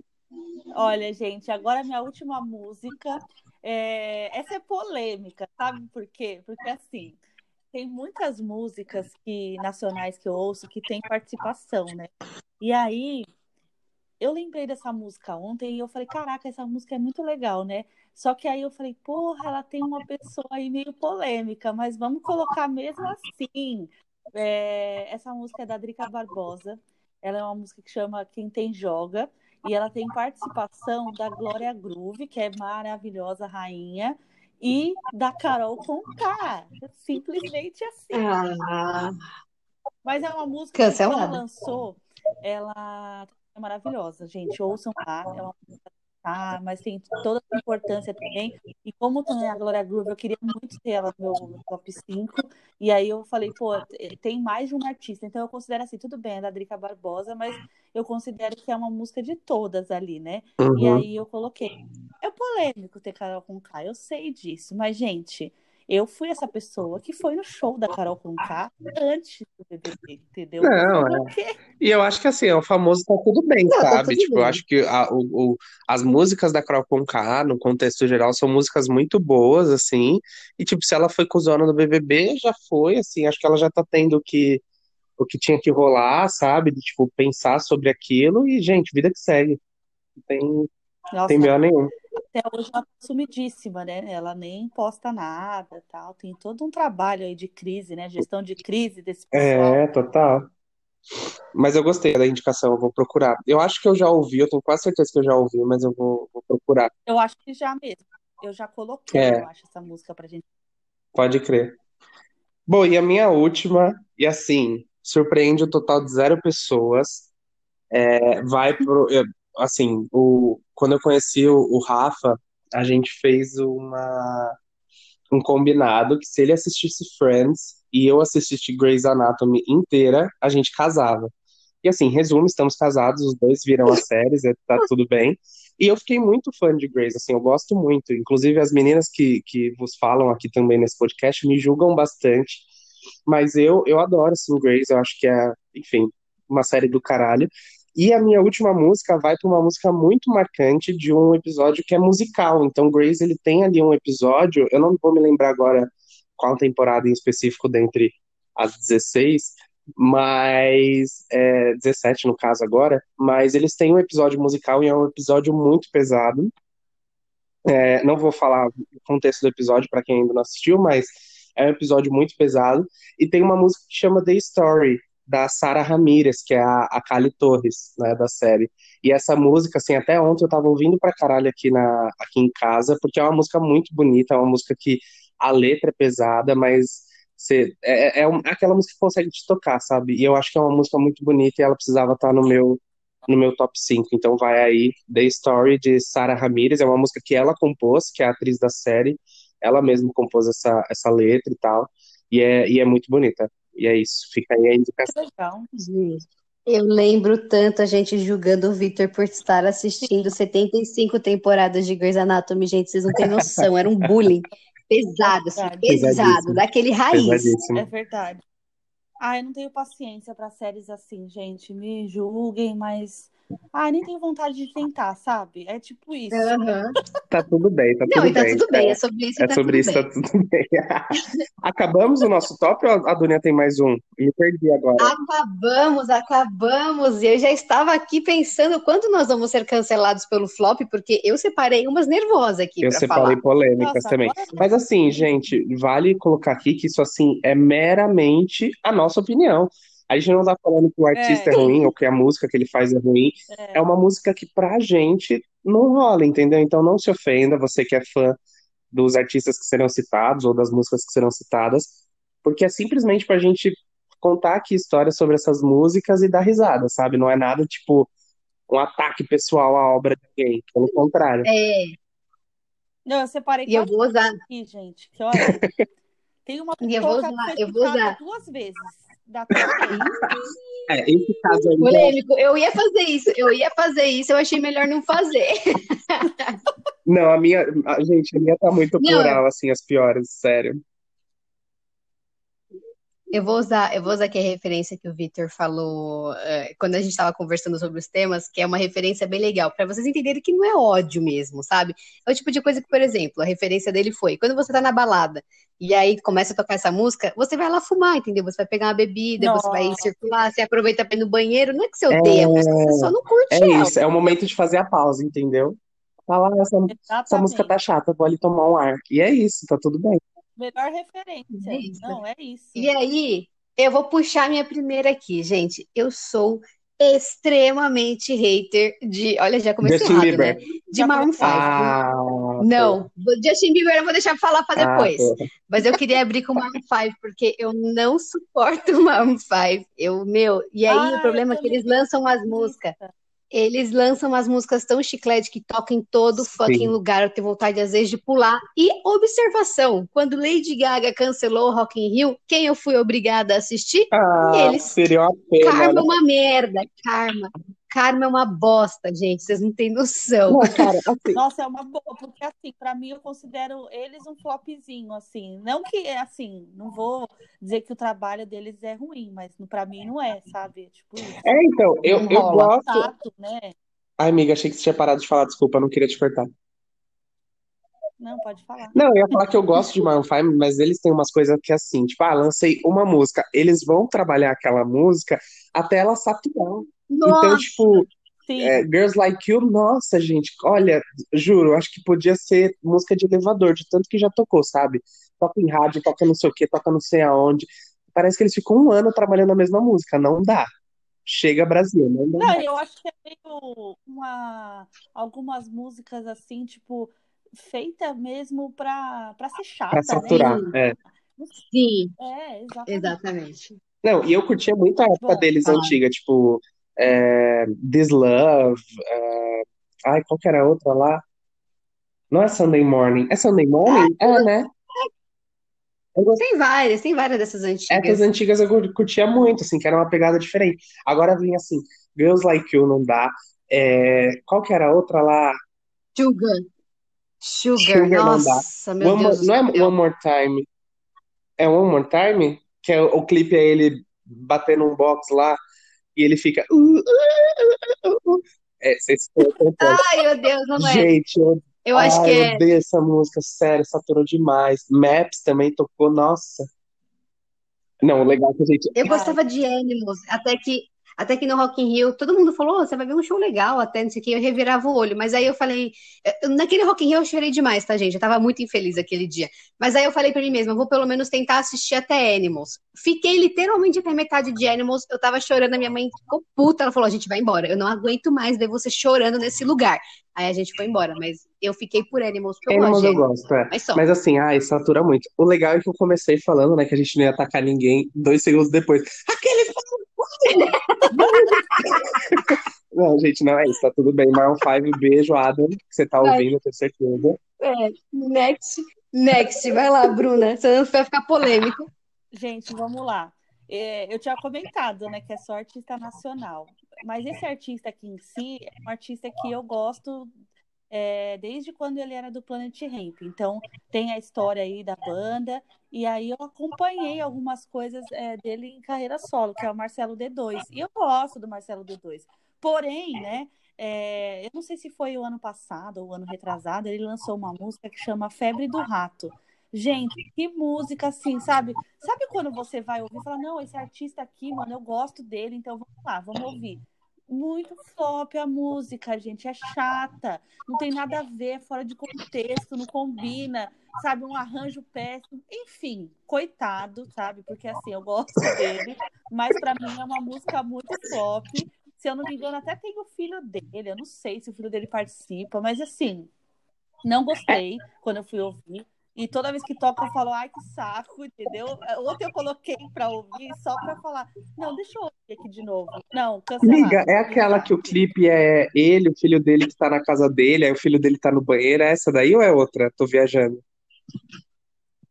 Olha, gente, agora minha última música. é, Essa é polêmica, sabe por quê? Porque assim, tem muitas músicas que nacionais que eu ouço que tem participação, né? E aí eu lembrei dessa música ontem e eu falei, caraca, essa música é muito legal, né? Só que aí eu falei, porra, ela tem uma pessoa aí meio polêmica, mas vamos colocar mesmo assim. É, essa música é da Drica Barbosa. Ela é uma música que chama Quem Tem Joga. E ela tem participação da Glória Groove, que é maravilhosa rainha, e da Carol Conká. Simplesmente assim.
Ah,
Mas é uma música que quando
cancelada.
lançou, ela é maravilhosa, gente. Ouçam lá, é uma tá, mas tem toda a importância também. E como tem a Glória Groove, eu queria muito ter ela no meu top 5. E aí eu falei, pô, tem mais de um artista. Então eu considero assim, tudo bem, é da Drica Barbosa, mas eu considero que é uma música de todas ali, né? E
Uhum.
aí eu coloquei. É polêmico ter Carol Conká, eu sei disso, mas, gente, eu fui essa pessoa que foi no show da Carol Conká antes do BBB, entendeu?
Não, é. E eu acho que assim, é o famoso tá tudo bem,
Não, tá
sabe?
tudo
Tipo, eu
bem.
acho que a- o, o- as músicas da Carol Conká, no contexto geral, são músicas muito boas, assim. E, tipo, se ela foi cuzona no BBB, já foi, assim. Acho que ela já tá tendo o que, o que tinha que rolar, sabe? De, tipo, pensar sobre aquilo e, gente, vida que segue. Não tem,
Nossa,
tem B.O. nenhum.
Até hoje ela tá sumidíssima, né? Ela nem posta nada, tal. Tem todo um trabalho aí de crise, né? Gestão de crise desse pessoal.
É, total. Mas eu gostei da indicação, eu vou procurar. Eu acho que eu já ouvi, eu tenho quase certeza que eu já ouvi, mas eu vou, vou procurar.
Eu acho que já mesmo. Eu já coloquei,
É.
eu acho, essa música pra gente.
Pode crer. Bom, e a minha última, e assim, surpreende o total de zero pessoas. É, vai pro. Assim, o, quando eu conheci o, o Rafa, a gente fez uma, um combinado que se ele assistisse Friends e eu assistisse Grey's Anatomy inteira, a gente casava. E assim, resumo, estamos casados, os dois viram as séries, é, tá tudo bem. E eu fiquei muito fã de Grey's, assim, eu gosto muito. Inclusive, as meninas que, que vos falam aqui também nesse podcast me julgam bastante. Mas eu, eu adoro, assim, Grey's, eu acho que é, enfim, uma série do caralho. E a minha última música vai para uma música muito marcante de um episódio que é musical. Então, Grey's, ele tem ali um episódio, eu não vou me lembrar agora qual temporada em específico dentre as 16, mas é, 17 no caso agora, mas eles têm um episódio musical e é um episódio muito pesado. É, não vou falar o contexto do episódio para quem ainda não assistiu, mas é um episódio muito pesado. E tem uma música que chama The Story, da Sara Ramirez, que é a, a Kali Torres, né, da série. E essa música, assim, até ontem eu tava ouvindo pra caralho aqui, na, aqui em casa, porque é uma música muito bonita, é uma música que a letra é pesada, mas você, é, é um- é aquela música que consegue te tocar, sabe? E eu acho que é uma música muito bonita e ela precisava estar no meu, no meu top 5. Então vai aí The Story de Sara Ramirez, é uma música que ela compôs, que é a atriz da série, ela mesma compôs essa, essa letra e tal, e é, e é muito bonita. E é isso, fica aí a indicação.
Legal.
Gente, eu lembro tanto a gente julgando o Victor por estar assistindo 75 temporadas de Grey's Anatomy, gente, vocês não têm noção, era um bullying pesado, assim, pesado, daquele raiz.
É verdade. Ah, eu não tenho paciência para séries assim, gente. Me julguem, mas. Ah, nem tenho vontade de tentar, sabe? É tipo isso.
Aham.
Tá tudo bem, tá
Não,
tudo
e tá
bem.
tudo bem, é sobre isso
É
tá
sobre
tudo
isso,
bem.
tá tudo bem. Acabamos o nosso top ou a Dunia tem mais um? Me perdi agora.
Acabamos, acabamos. E eu já estava aqui pensando quando nós vamos ser cancelados pelo flop, porque eu separei umas nervosas aqui
Eu separei
falar.
polêmicas
Nossa,
também.
agora
Mas assim, gente, vale colocar aqui que isso assim é meramente a nossa opinião. A gente não tá falando que o artista é,
É.
ruim ou que a música que ele faz é ruim.
é,
É uma música que pra gente não rola, entendeu? Então não se ofenda, você que é fã dos artistas que serão citados ou das músicas que serão citadas, porque é simplesmente pra gente contar aqui histórias sobre essas músicas e dar risada, sabe? Não é nada tipo um ataque pessoal à obra de alguém, pelo contrário.
É,
Não, eu separei
e eu vou usar.
aqui, gente. Que olha, tem uma
E eu vou
pessoa que
usar,
foi
eu vou usar.
duas vezes. Da.
É, esse caso aí já-
Polêmico, eu ia fazer isso, eu ia fazer isso, eu achei melhor não fazer.
Não, a minha, a, gente, a minha tá muito
Não,
plural, assim, as piores, sério.
Eu vou usar, eu vou usar aqui a referência que o Victor falou é, quando a gente estava conversando sobre os temas, que é uma referência bem legal, para vocês entenderem que não é ódio mesmo, sabe? É o tipo de coisa que, por exemplo, a referência dele foi quando você tá na balada e aí começa a tocar essa música, você vai lá fumar, entendeu? Você vai pegar uma bebida, Nossa. você vai circular, você aproveita para ir no banheiro. Não é que você odeia é... você só não curte
é ela. isso, é o momento de fazer a pausa, entendeu? Fala, essa, essa música tá chata, vou ali tomar um ar. E é isso, tá tudo bem.
Melhor referência. Isso. Não, é isso.
E aí, eu vou puxar minha primeira aqui, gente. Eu sou extremamente hater de. Olha, já comecei Justin errado, né? Bieber. né? De Maroon 5. Ah, não, Justin Bieber eu vou deixar pra falar para ah, depois. Ah, Mas eu queria abrir com Maroon 5, porque eu não suporto o Maroon 5. Eu, meu, e aí ah, o problema é que eles lançam as músicas. Eles lançam umas músicas tão chiclete que tocam em todo Sim. fucking lugar. Eu tenho vontade, às vezes, de pular. E observação: quando Lady Gaga cancelou Rock in Rio, quem eu fui obrigada a assistir?
Ah, eles. Seria uma pena.
Karma né? é uma merda. Karma. Karma é uma bosta, gente. Vocês não têm noção. Não,
cara, assim... Nossa, é uma boa, porque assim, para mim eu considero eles um flopzinho, assim. Não que, assim, não vou dizer que o trabalho deles é ruim, mas para mim não é, sabe? Tipo.
É, então, eu, eu gosto. Tato, né? Ai, amiga, achei que você tinha parado de falar, desculpa, não queria te cortar.
Não, pode falar.
Não, eu ia falar que eu gosto de Maroon 5, mas eles têm umas coisas que assim, tipo, ah, lancei uma música, eles vão trabalhar aquela música até ela saturar. Então, nossa, então, tipo, é, Girls Like You, nossa, gente, olha, juro, acho que podia ser música de elevador, de tanto que já tocou, sabe? Toca em rádio, toca não sei o que, toca não sei aonde. Parece que eles ficam um ano trabalhando a mesma música, não dá. Chega Brasil, não dá.
Não, eu acho que é meio uma. Algumas músicas assim, tipo, feita mesmo pra, pra ser chata, pra
saturar,
né?
é.
Sim.
É, exatamente.
exatamente.
Não, e eu curtia muito a época Bom, deles tá. antiga, tipo, é, This Love, é, ai, qual que era a outra lá? Não é Sunday Morning, é Sunday Morning? É, né?
Tem várias, tem várias dessas antigas.
Essas antigas eu curtia muito, assim, que era uma pegada diferente. Agora vinha assim, Girls Like You não dá. É, qual que era a outra lá?
Sugar. Sugar, Sugar nossa,
não dá. meu
one
Deus. More, não é One More Time. É One More Time? Que é, o clipe é ele batendo um box lá e ele fica. Uh, uh, uh, é, vocês
Ai, meu Deus, não
é. Gente, eu,
eu acho ai, que
é. Eu odeio essa música, sério, saturou demais. Maps também tocou, nossa. Não, legal que a gente.
Eu gostava de Animals, até que até que no Rock in Rio, todo mundo falou, oh, você vai ver um show legal, até não sei o que, eu revirava o olho. Mas aí eu falei, eh, naquele Rock in Rio eu chorei demais, tá, gente? Eu tava muito infeliz aquele dia. Mas aí eu falei pra mim mesma, vou pelo menos tentar assistir até Animals. Fiquei literalmente até metade de Animals, eu tava chorando, a minha mãe ficou puta, ela falou, a gente vai embora, eu não aguento mais ver você chorando nesse lugar. Aí a gente foi embora, mas eu fiquei por Animals, porque eu
Animals gosto. eu gosto, é. Mas, mas assim, ai, satura muito. O legal é que eu comecei falando, né, que a gente não ia atacar ninguém, dois segundos depois, aqueles não, gente, não é isso, tá tudo bem. Maroon 5, beijo, Adam, que você tá ouvindo, eu tenho certeza.
É, next, next, vai lá, Bruna, senão vai ficar polêmico.
Gente, vamos lá. É, eu tinha comentado, né, que é só artista nacional. Mas esse artista aqui em si é um artista que eu gosto é, desde quando ele era do Planet Ramp. Então, tem a história aí da banda, e aí eu acompanhei algumas coisas é, dele em carreira solo, que é o Marcelo D2. E eu gosto do Marcelo D2. Porém, né, é, eu não sei se foi o ano passado ou o ano retrasado, ele lançou uma música que chama Febre do Rato. Gente, que música assim, sabe? Sabe quando você vai ouvir e fala, não, esse artista aqui, mano, eu gosto dele, então vamos lá, vamos ouvir muito flop a música, gente. É chata, não tem nada a ver, fora de contexto, não combina, sabe? Um arranjo péssimo. Enfim, coitado, sabe? Porque assim, eu gosto dele, mas para mim é uma música muito flop. Se eu não me engano, até tem o filho dele. Eu não sei se o filho dele participa, mas assim, não gostei quando eu fui ouvir. E toda vez que toca, eu falo, ai, que saco, entendeu? Ontem eu coloquei pra ouvir só pra falar, não, deixa eu ouvir aqui de novo. Não, cancelar.
Amiga, é aquela que o clipe é ele, o filho dele que tá na casa dele, aí o filho dele tá no banheiro, é essa daí ou é outra? Tô viajando.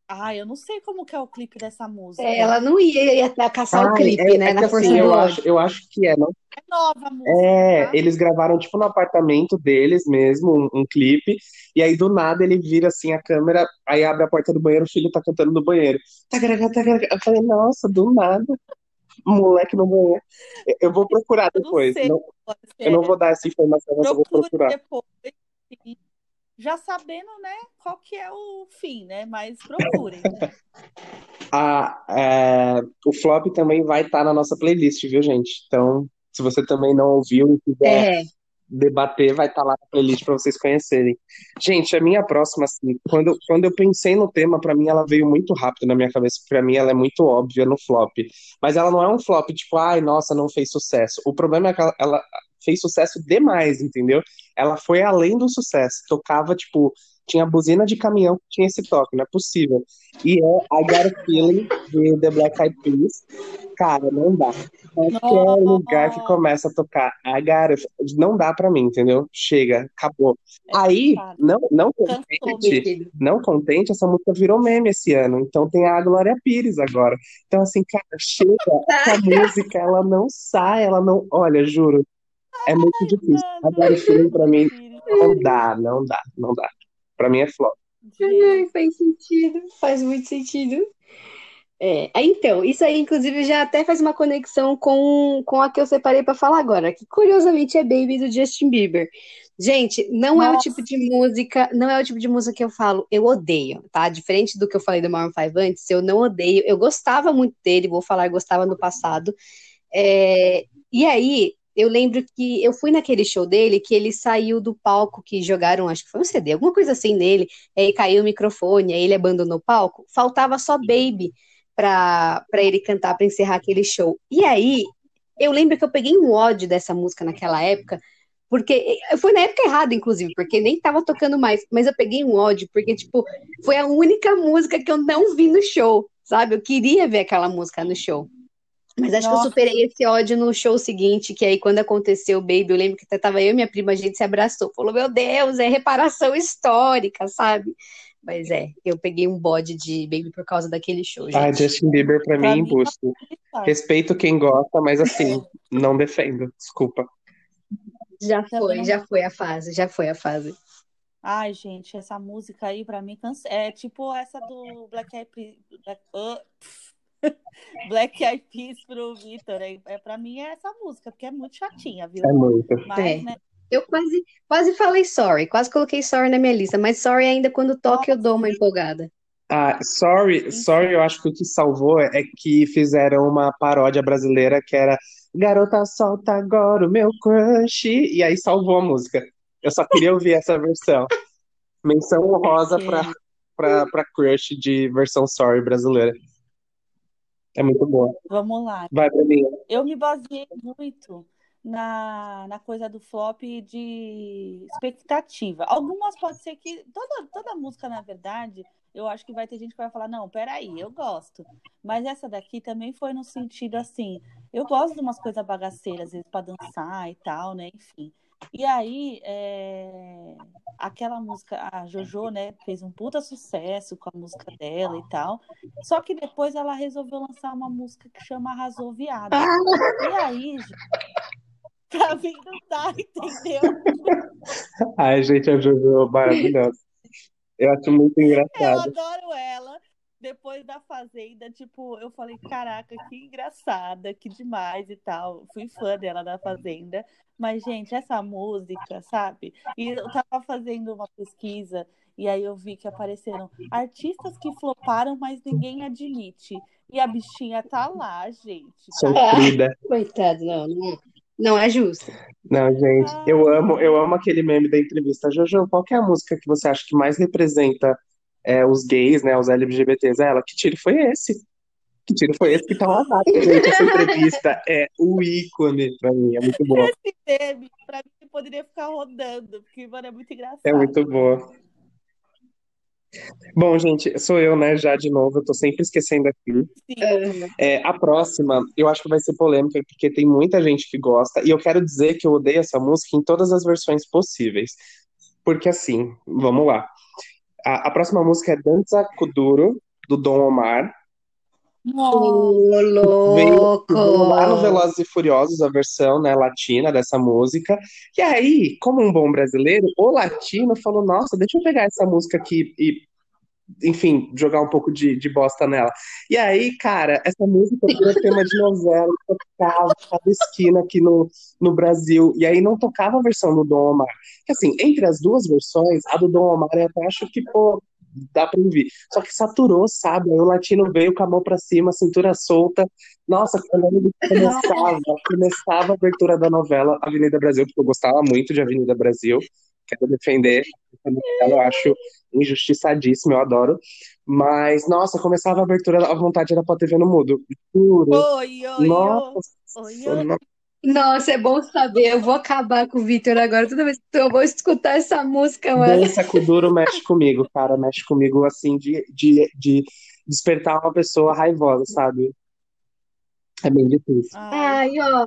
Ah, eu não sei como que é o clipe dessa música.
É, ela não ia, ia caçar o
Ai,
clipe,
é,
né?
é
na força
assim,
do
eu acho, eu acho que é, não
É nova a música,
É,
tá?
eles gravaram tipo no apartamento deles mesmo, um, um clipe, e aí do nada ele vira assim a câmera, aí abre a porta do banheiro, o filho tá cantando no banheiro. Eu falei, nossa, do nada, moleque no banheiro. Eu vou procurar
Eu não
depois.
sei
Não, eu não vou dar essa informação, mas eu vou procurar.
depois, sim. Já sabendo, né, qual que é o fim, né? Mas procurem.
A, é, o flop também vai estar na nossa playlist, viu, gente? Então, se você também não ouviu e quiser
É,
debater, vai estar lá na playlist para vocês conhecerem. Gente, a minha próxima, assim, quando, quando eu pensei no tema, para mim ela veio muito rápido na minha cabeça, para mim ela é muito óbvia no flop. Mas ela não é um flop, tipo, ai, nossa, não fez sucesso. O problema é que ela fez sucesso demais, entendeu? Ela foi além do sucesso. Tocava, tipo, tinha buzina de caminhão que tinha esse toque, não é possível. E é I Got a Feeling, de The Black Eyed Peas. Cara, não dá. Qualquer lugar que começa a tocar I Got a... Não dá pra mim, entendeu? Chega, acabou.
É
Aí, não, não contente, não contente, essa música virou meme esse ano. Então tem a Glória Pires agora. Então, assim, cara, chega, essa música, ela não sai, ela não. Olha, juro, é muito difícil. Agora, o filme, pra mim, não dá, não dá, não dá. Pra mim é flop.
Ai, faz sentido, faz muito sentido. É, então, isso aí, inclusive, já até faz uma conexão com, com a que eu separei para falar agora, que curiosamente é Baby do Justin Bieber. Gente, não é o
Nossa.
tipo de música, não é o tipo de música que eu falo, eu odeio, tá? Diferente do que eu falei do Maroon 5 antes, eu não odeio, eu gostava muito dele, vou falar, gostava no passado. É, e aí, eu lembro que eu fui naquele show dele, que ele saiu do palco que jogaram, acho que foi um CD, alguma coisa assim nele, aí caiu o microfone, aí ele abandonou o palco, faltava só Baby para ele cantar, para encerrar aquele show. E aí, eu lembro que eu peguei um ódio dessa música naquela época, porque foi na época errada, inclusive, porque nem tava tocando mais, mas eu peguei um ódio, porque, tipo, foi a única música que eu não vi no show, sabe? Eu queria ver aquela música no show. Mas acho que eu
Nossa.
superei esse ódio no show seguinte, que aí quando aconteceu o Baby, eu lembro que até tava eu e minha prima, a gente se abraçou, falou, meu Deus, é reparação histórica, sabe? Mas é, eu peguei um bode de Baby por causa daquele show,
Ah,
gente.
Justin Bieber, pra mim,
Pra
é
mim,
embuste.
tá.
Respeito quem gosta, mas assim, não defendo. Desculpa.
Já foi, já foi a fase, já foi a fase.
Ai, gente, essa música aí pra mim cansa. É tipo essa do Black Eyed Peas. Black, ah, Black Eyed Peas pro Victor. É, é, pra mim é essa música, porque é muito chatinha, viu?
É muito.
Mas,
É.
né?
Eu quase, quase falei sorry, quase coloquei sorry na minha lista, mas sorry ainda quando toca eu dou uma empolgada.
Ah, sorry, sorry, eu acho que o que salvou é que fizeram uma paródia brasileira que era Garota solta agora o meu crush, e aí salvou a música. Eu só queria ouvir essa versão. Menção honrosa pra, pra, pra crush de versão sorry brasileira. É muito boa.
Vamos lá.
Vai pra mim.
Eu me baseei muito na, na coisa do flop de expectativa. Algumas pode ser que. Toda, toda música, na verdade, eu acho que vai ter gente que vai falar, não, peraí, eu gosto. Mas essa daqui também foi no sentido assim, eu gosto de umas coisas bagaceiras, às vezes, pra dançar e tal, né? Enfim. E aí, é, aquela música, a Jojo, né, fez um puta sucesso com a música dela e tal. Só que depois ela resolveu lançar uma música que chama Arrasou Viado. E aí, gente, pra mim não dá, entendeu?
Ai, gente, a Jojo maravilhosa. Eu acho muito
Eu
engraçado.
adoro ela. Depois da Fazenda, tipo, eu falei, caraca, que engraçada, que demais e tal. Fui fã dela da Fazenda. Mas, gente, essa música, sabe? E eu tava fazendo uma pesquisa e aí eu vi que apareceram artistas que floparam, mas ninguém admite. E a bichinha tá lá, gente. Tá
Sofrida.
Coitado, não, não, não é justo.
Não, gente, eu amo, eu amo aquele meme da entrevista. Jojo, qual que é a música que você acha que mais representa é, os gays, né, os LGBTs? Ela, que tiro foi esse? Que tiro foi esse que tá lá na gente? Essa entrevista é o ícone pra mim, é muito boa.
Esse meme, pra mim, poderia ficar rodando, porque, mano, é muito engraçado.
É muito boa. Bom, gente, sou eu, né, já de novo, eu tô sempre esquecendo aqui.
Sim.
É, a próxima, eu acho que vai ser polêmica, porque tem muita gente que gosta, e eu quero dizer que eu odeio essa música em todas as versões possíveis. Porque assim, vamos lá. A, a próxima música é Danza Kuduro, do Dom Omar. Veio lá no
louco!
Velozes e Furiosos, a versão, né, latina dessa música. E aí, como um bom brasileiro, o latino falou: Nossa, deixa eu pegar essa música aqui e, enfim, jogar um pouco de, de bosta nela. E aí, cara, essa música virou tema de novela, tocava cada esquina aqui no, no Brasil. E aí não tocava a versão do Dom Omar. Que assim, entre as duas versões, a do Dom Omar eu até acho que, pô, dá pra ouvir. Só que saturou, sabe? Aí o latino veio com a mão pra cima, cintura solta. Nossa, quando ele começava, começava a abertura da novela Avenida Brasil, porque eu gostava muito de Avenida Brasil. Quero defender eu acho injustiçadíssimo, eu adoro. Mas, nossa, começava a abertura, a vontade era pra TV no mudo. Juro.
Oi, oi,
Nossa,
oi, oi.
no-
Nossa, é bom saber. Eu vou acabar com o Vitor agora. Toda vez que eu vou escutar essa música, mano.
dança com duro mexe comigo, cara. Mexe comigo, assim, de, de, de despertar uma pessoa raivosa, sabe? É bem difícil.
Ai,
ó.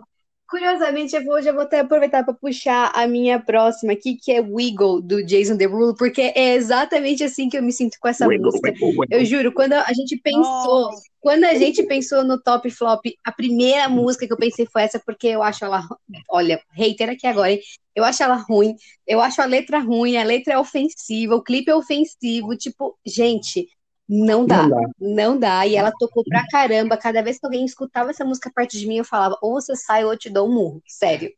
Curiosamente, eu vou, já vou até aproveitar para puxar a minha próxima aqui, que é Wiggle, do Jason Derulo, porque é exatamente assim que eu me sinto com essa
Wiggle,
música.
wiggle, wiggle.
Eu juro, quando a gente pensou,
nossa.
quando a gente pensou no top flop, a primeira música que eu pensei foi essa, porque eu acho ela, olha, hater aqui agora, hein? Eu acho ela ruim, eu acho a letra ruim, a letra é ofensiva, o clipe é ofensivo, tipo, gente, não dá,
Não dá.
não dá. E ela tocou pra caramba. Cada vez que alguém escutava essa música perto de mim, eu falava, ou você sai ou eu te dou um murro. Sério,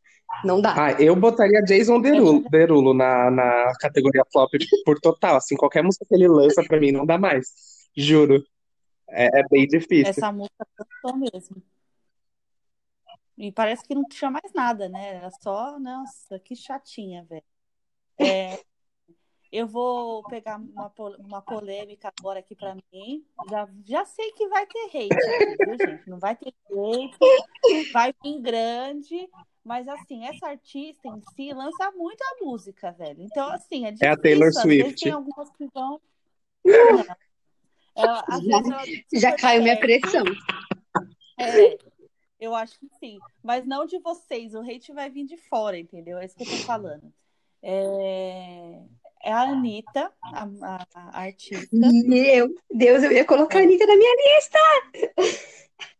não dá.
Ah, eu botaria Jason Derulo, Derulo na, na categoria flop por total. Assim, qualquer música que ele lança pra mim não dá mais. Juro. É, é bem difícil.
Essa música cantou mesmo. E parece que não tinha mais nada, né? Era só, nossa, que chatinha, velho. É, eu vou pegar uma, uma polêmica agora aqui pra mim. Já, já sei que vai ter hate aqui, viu, gente? Não vai ter hate, vai vir grande. Mas, assim, essa artista em si lança muita música, velho. Então, assim, é
É a
difícil.
Taylor Swift.
tem algumas que vão. Não. Ela, ela
Já
super
caiu minha pressão.
É, eu acho que sim. Mas não de vocês. O hate vai vir de fora, entendeu? É isso que eu tô falando. É, é a Anitta, a, a- a artista.
Meu Deus, eu ia colocar a Anitta na minha lista.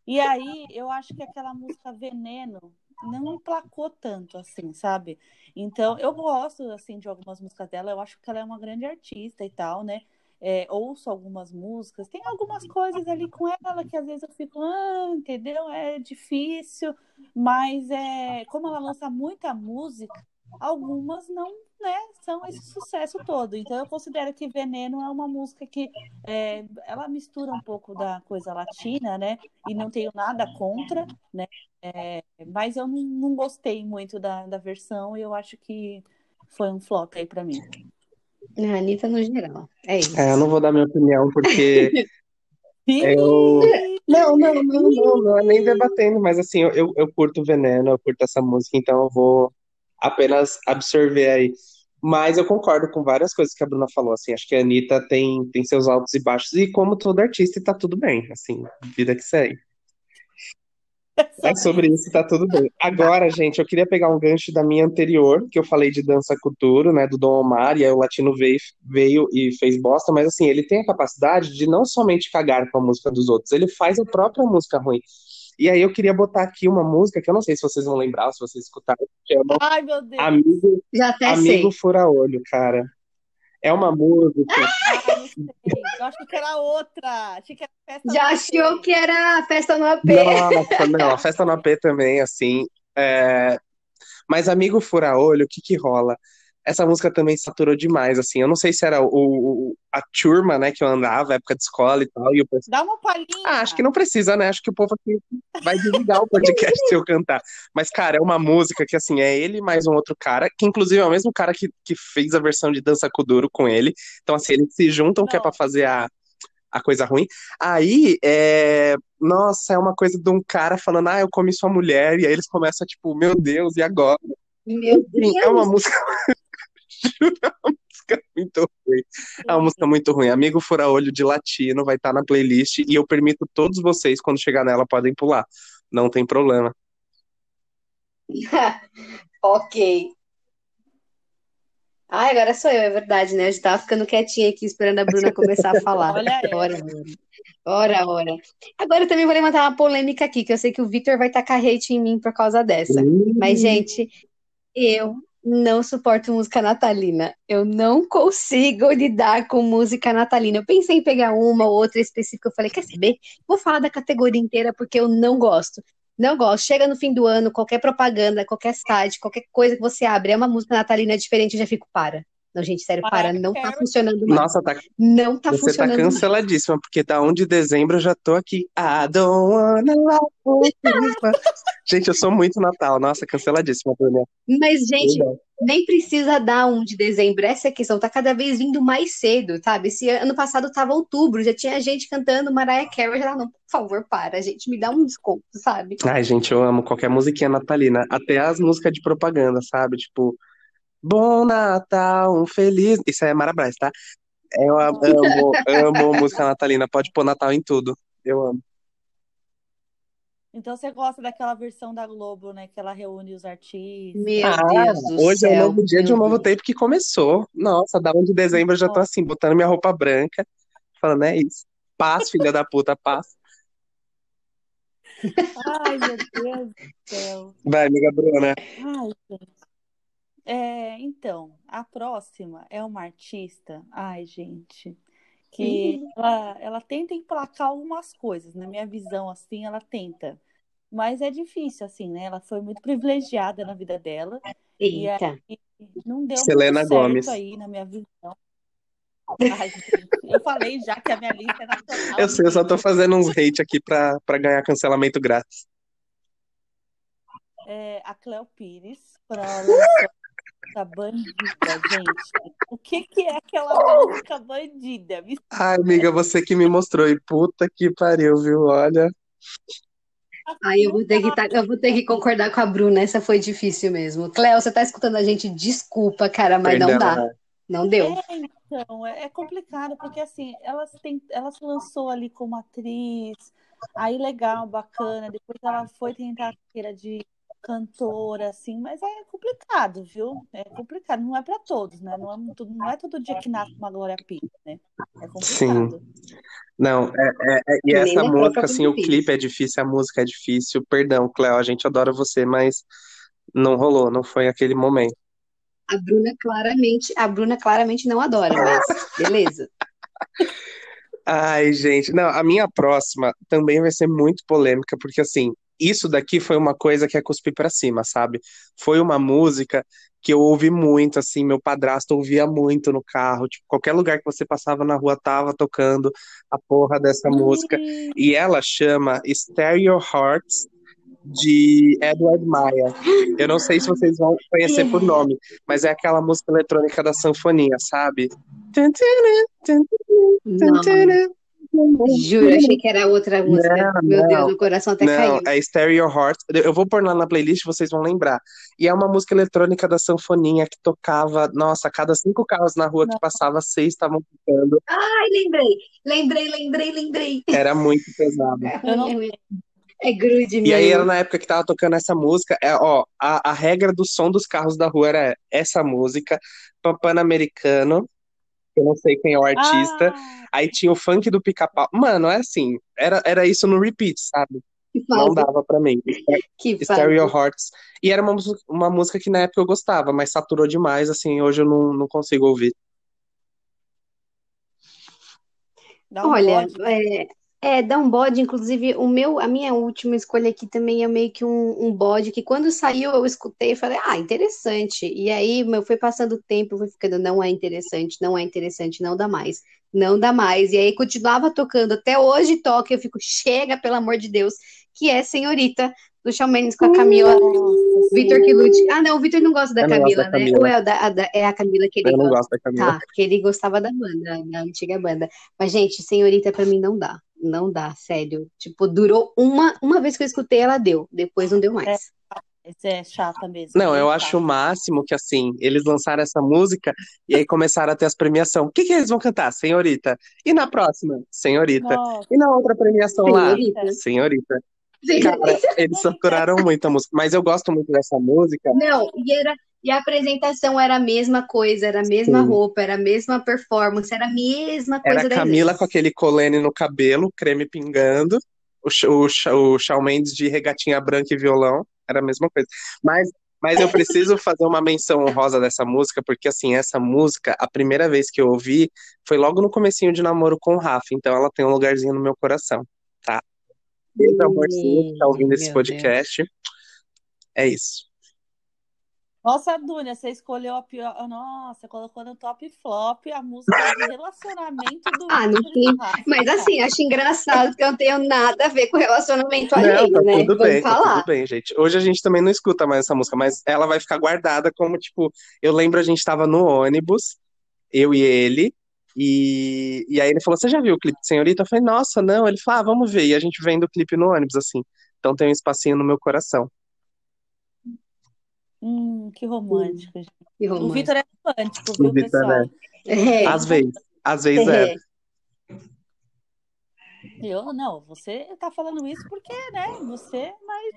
E aí, eu acho que aquela música Veneno não emplacou tanto, assim, sabe? Então, eu gosto, assim, de algumas músicas dela. Eu acho que ela é uma grande artista e tal, né? É, ouço algumas músicas. Tem algumas coisas ali com ela que às vezes eu fico, ah, entendeu? É difícil. Mas, é, como ela lança muita música, algumas não, né, são esse sucesso todo. Então, eu considero que Veneno é uma música que é, ela mistura um pouco da coisa latina, né? E não tenho nada contra, né? É, mas eu não, não gostei muito da, da versão e eu acho que foi um flop aí pra mim.
A Anitta no geral. É isso.
É, eu não vou dar minha opinião porque eu. Não, não, não, não, não é nem debatendo, mas assim, eu, eu, eu curto Veneno, eu curto essa música, então eu vou apenas absorver aí. Mas eu concordo com várias coisas que a Bruna falou, assim, acho que a Anitta tem, tem seus altos e baixos, e como todo artista, tá tudo bem, assim, vida que segue. É sobre isso, tá tudo bem. Agora, gente, eu queria pegar um gancho da minha anterior, que eu falei de dança cultura, né, do Dom Omar, e aí o latino veio, veio e fez bosta, mas assim, ele tem a capacidade de não somente cagar com a música dos outros, ele faz a própria música ruim. E aí eu queria botar aqui uma música que eu não sei se vocês vão lembrar, se vocês escutaram, que é uma
Ai, meu Deus.
Amigo,
Já até
Amigo
sei.
Fura Olho, cara. É uma música.
Ai, não sei. Eu acho que era outra. Achei que era festa
Já achou
AP.
que era a festa no AP?
Nossa, não, a festa no AP também, assim. é, Mas Amigo Fura Olho, o que que rola? Essa música também saturou demais, assim. Eu não sei se era o, o- a turma, né, que eu andava, época de escola e tal, e.
Dá uma palhinha.
Ah, acho que não precisa, né? Acho que o povo aqui vai desligar o podcast se eu cantar. Mas, cara, é uma música que, assim, é ele mais um outro cara, que inclusive é o mesmo cara que, que fez a versão de Dança Kuduro com ele. Então, assim, eles se juntam que é pra
Não.
fazer a, a coisa ruim. Aí, é... Nossa, é uma coisa de um cara falando, ah, eu comi sua mulher, e aí eles começam, tipo, meu Deus, e agora?
Meu
Enfim, é uma
Deus.
música. É uma música muito ruim. É uma música muito ruim. Amigo Fura Olho de Latino vai estar na playlist e eu permito todos vocês, quando chegar nela, podem pular. Não tem problema.
Ok. Ah, agora sou eu, é verdade, né? Eu já tava ficando quietinha aqui esperando a Bruna começar a falar.
Olha
Ora, ora, ora. Agora eu também vou levantar uma polêmica aqui, que eu sei que o Victor vai tacar hate em mim por causa dessa. Mas, gente, eu não suporto música natalina. Eu não consigo lidar com música natalina. Eu pensei em pegar uma ou outra específica. Eu falei, quer saber? Vou falar da categoria inteira porque eu não gosto. Não gosto. Chega no fim do ano, qualquer propaganda, qualquer site, qualquer coisa que você abre, é uma música natalina diferente, eu já fico, para. Não, gente, sério, para, não tá funcionando mais.
Nossa, tá,
Não tá
você tá
funcionando mais.
canceladíssima, porque da 1 de dezembro eu já tô aqui. I don't wanna love. Gente, eu sou muito Natal. Nossa, canceladíssima, Bruna.
Mas, gente, nem precisa dar um de dezembro. Essa é a questão. Tá cada vez vindo mais cedo, sabe? Esse ano passado tava outubro, já tinha gente cantando Mariah Carey. Já, não, por favor, para, gente, me dá um desconto, sabe?
Ai, gente, eu amo qualquer musiquinha natalina. Até as músicas de propaganda, sabe? Tipo, Bom Natal, um feliz. Isso é Marabras, tá? Eu amo, amo música natalina. Pode pôr Natal em tudo. Eu amo.
Então você gosta daquela versão da Globo, né? Que ela reúne os artistas.
Meu
Ah,
Deus do
hoje é o
céu,
novo dia de um novo
Deus.
tempo que começou. Nossa, da 1 de dezembro eu já tô assim, botando minha roupa branca, falando, é isso. Paz, filha da puta, paz.
Ai, meu Deus do céu.
Vai, amiga Bruna.
Ai, gente. É, então, a próxima é uma artista, ai, gente, que ela, ela tenta emplacar algumas coisas, na minha visão, assim, ela tenta. Mas é difícil, assim, né? Ela foi muito privilegiada na vida dela e
Eita.
aí não deu
Selena
muito certo
Gomez.
aí, na minha visão. Ai, gente, eu falei já que a minha lista é nacional.
Eu sei, eu só tô fazendo uns hate aqui pra, pra ganhar cancelamento grátis.
É, a Cleo Pires, quando ela lançou a Bandida, gente. O que que é aquela música Bandida? Me
Ai, amiga, você que me mostrou. E puta que pariu, viu? Olha.
Aí eu vou ter que tá- eu vou ter que concordar com a Bruna, essa foi difícil mesmo. Cléo, você tá escutando a gente? Desculpa, cara, mas não
Perdão,
dá.
né?
Não deu.
É, então, é, é complicado, porque assim, ela, se tem, ela se lançou ali como atriz, aí legal, bacana, depois ela foi tentar a carreira de cantora, assim, mas é complicado, viu? É complicado, não é pra todos, né? Não é, não é todo dia que nasce uma Glória Pires, né? É complicado.
Não, é, é- é- e
Nem
essa música, assim, o clipe é difícil, a música é difícil. Perdão, Cléo, a gente adora você, mas não rolou, não foi aquele momento.
A Bruna claramente, a Bruna claramente não adora, mas beleza.
Ai, gente, não, a minha próxima também vai ser muito polêmica, porque assim, isso daqui foi uma coisa que é cuspir pra cima, sabe? Foi uma música que eu ouvi muito, assim, meu padrasto ouvia muito no carro, tipo, qualquer lugar que você passava na rua tava tocando a porra dessa música.
Ih,
E ela chama Stereo Hearts, de Edward Maia. Eu não sei se vocês vão conhecer por nome, mas é aquela música eletrônica da sanfoninha, sabe?
Não, juro, achei que era outra música.
Não,
Meu
não.
Deus, o coração até
Não,
caiu.
é Stereo Heart. Eu vou pôr lá na playlist, vocês vão lembrar. E é uma música eletrônica da sanfoninha que tocava, nossa, a cada cinco carros na rua que passava, seis estavam tocando.
Ai, lembrei, lembrei, lembrei, lembrei.
Era muito pesado.
É
Eu não
ruim, é. É grude
E aí
mesmo.
era na época que tava tocando essa música, é, ó, a, a regra do som dos carros da rua era essa música, Pan-Americano, eu não sei quem é o artista,
Ah,
aí tinha o funk do pica-pau. Mano, é assim, era, era isso no repeat, sabe?
Que
Não dava pra mim.
que
Stereo
fase.
Hearts. E era uma, música- uma música que na época eu gostava, mas saturou demais, assim, hoje eu não, não consigo ouvir.
um
Olha, é, é, dá um bode, inclusive o meu, a minha última escolha aqui também é meio que um, um bode que quando saiu eu escutei e falei, ah, interessante. E aí meu, foi passando o tempo, eu fui ficando, não é interessante, não é interessante, não dá mais, não dá mais. E aí continuava tocando, até hoje toca, eu fico, chega, pelo amor de Deus, que é Senhorita, do Shawn Mendes com a Camila.
Nossa,
Vitor. Quilute. Ah, não, o Vitor não gosta da
não gosto
Camila,
da
né?
Camila.
Ou é, o da- a da- é a Camila que ele
Eu não
gosta?
gosto da Camila.
Tá, porque ele gostava da banda, da antiga banda. Mas, gente, Senhorita pra mim não dá. Não dá, sério. Tipo, durou uma, uma vez que eu escutei, ela deu. Depois não deu mais.
Essa é chata mesmo.
Não, eu acho o máximo que, assim, eles lançaram essa música e aí começaram a ter as premiações. O que que eles vão cantar? Senhorita. E na próxima? Senhorita.
Nossa,
E na outra premiação lá?
Senhorita.
Senhorita. Cara, eles saturaram muito a música. Mas eu gosto muito dessa música.
Não, e era, E a apresentação era a mesma coisa, era a mesma
Sim.
roupa, era a mesma performance, era a mesma coisa
Era a Camila com aquele colene no cabelo, creme pingando, o, o, o Shawn Mendes de regatinha branca e violão, era a mesma coisa. Mas, mas eu preciso fazer uma menção honrosa dessa música, porque assim, essa música, a primeira vez que eu ouvi, foi logo no comecinho de namoro com o Rafa, então ela tem um lugarzinho no meu coração, tá? Beijo, amorzinho, que tá ouvindo esse
Meu Deus.
podcast. É isso.
Nossa, Dunia, você escolheu a pior. Nossa, colocou no top flop a música de relacionamento do
Ah, não tem.
Rafa.
Mas assim, acho engraçado que eu não tenho nada a ver com relacionamento
Não,
alheio,
tá
né?
tudo
Vamos
bem, tá
falar.
tudo bem, gente. Hoje a gente também não escuta mais essa música, mas ela vai ficar guardada como, tipo, eu lembro a gente tava no ônibus, eu e ele, e, e aí ele falou, você já viu o clipe de Senhorita? Eu falei, nossa, não. Ele falou, ah, vamos ver. E a gente vendo o clipe no ônibus, assim. Então tem um espacinho no meu coração.
Hum, que romântico, gente.
Que
O
romântico.
Vitor é romântico,
O
viu,
Vitor
pessoal?
é.
É.
Às vezes, às vezes é.
É.
Eu não, você tá falando isso porque, né, você é mais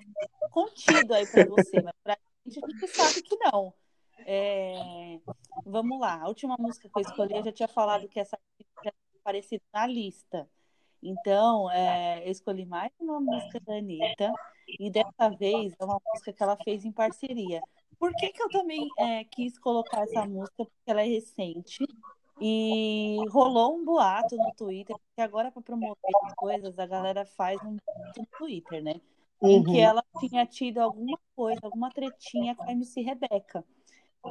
contido aí pra você, mas pra gente a gente sabe que não. É, vamos lá, a última música que eu escolhi, eu já tinha falado que essa tinha aparecido na lista. Então, é, eu escolhi mais uma música da Anitta, e dessa vez é uma música que ela fez em parceria. Por que, que eu também é, quis colocar essa música? Porque ela é recente. E rolou um boato no Twitter, porque agora para promover as coisas, a galera faz um boato no Twitter, né? Em que
Uhum.
ela tinha tido alguma coisa, alguma tretinha com a MC Rebeca.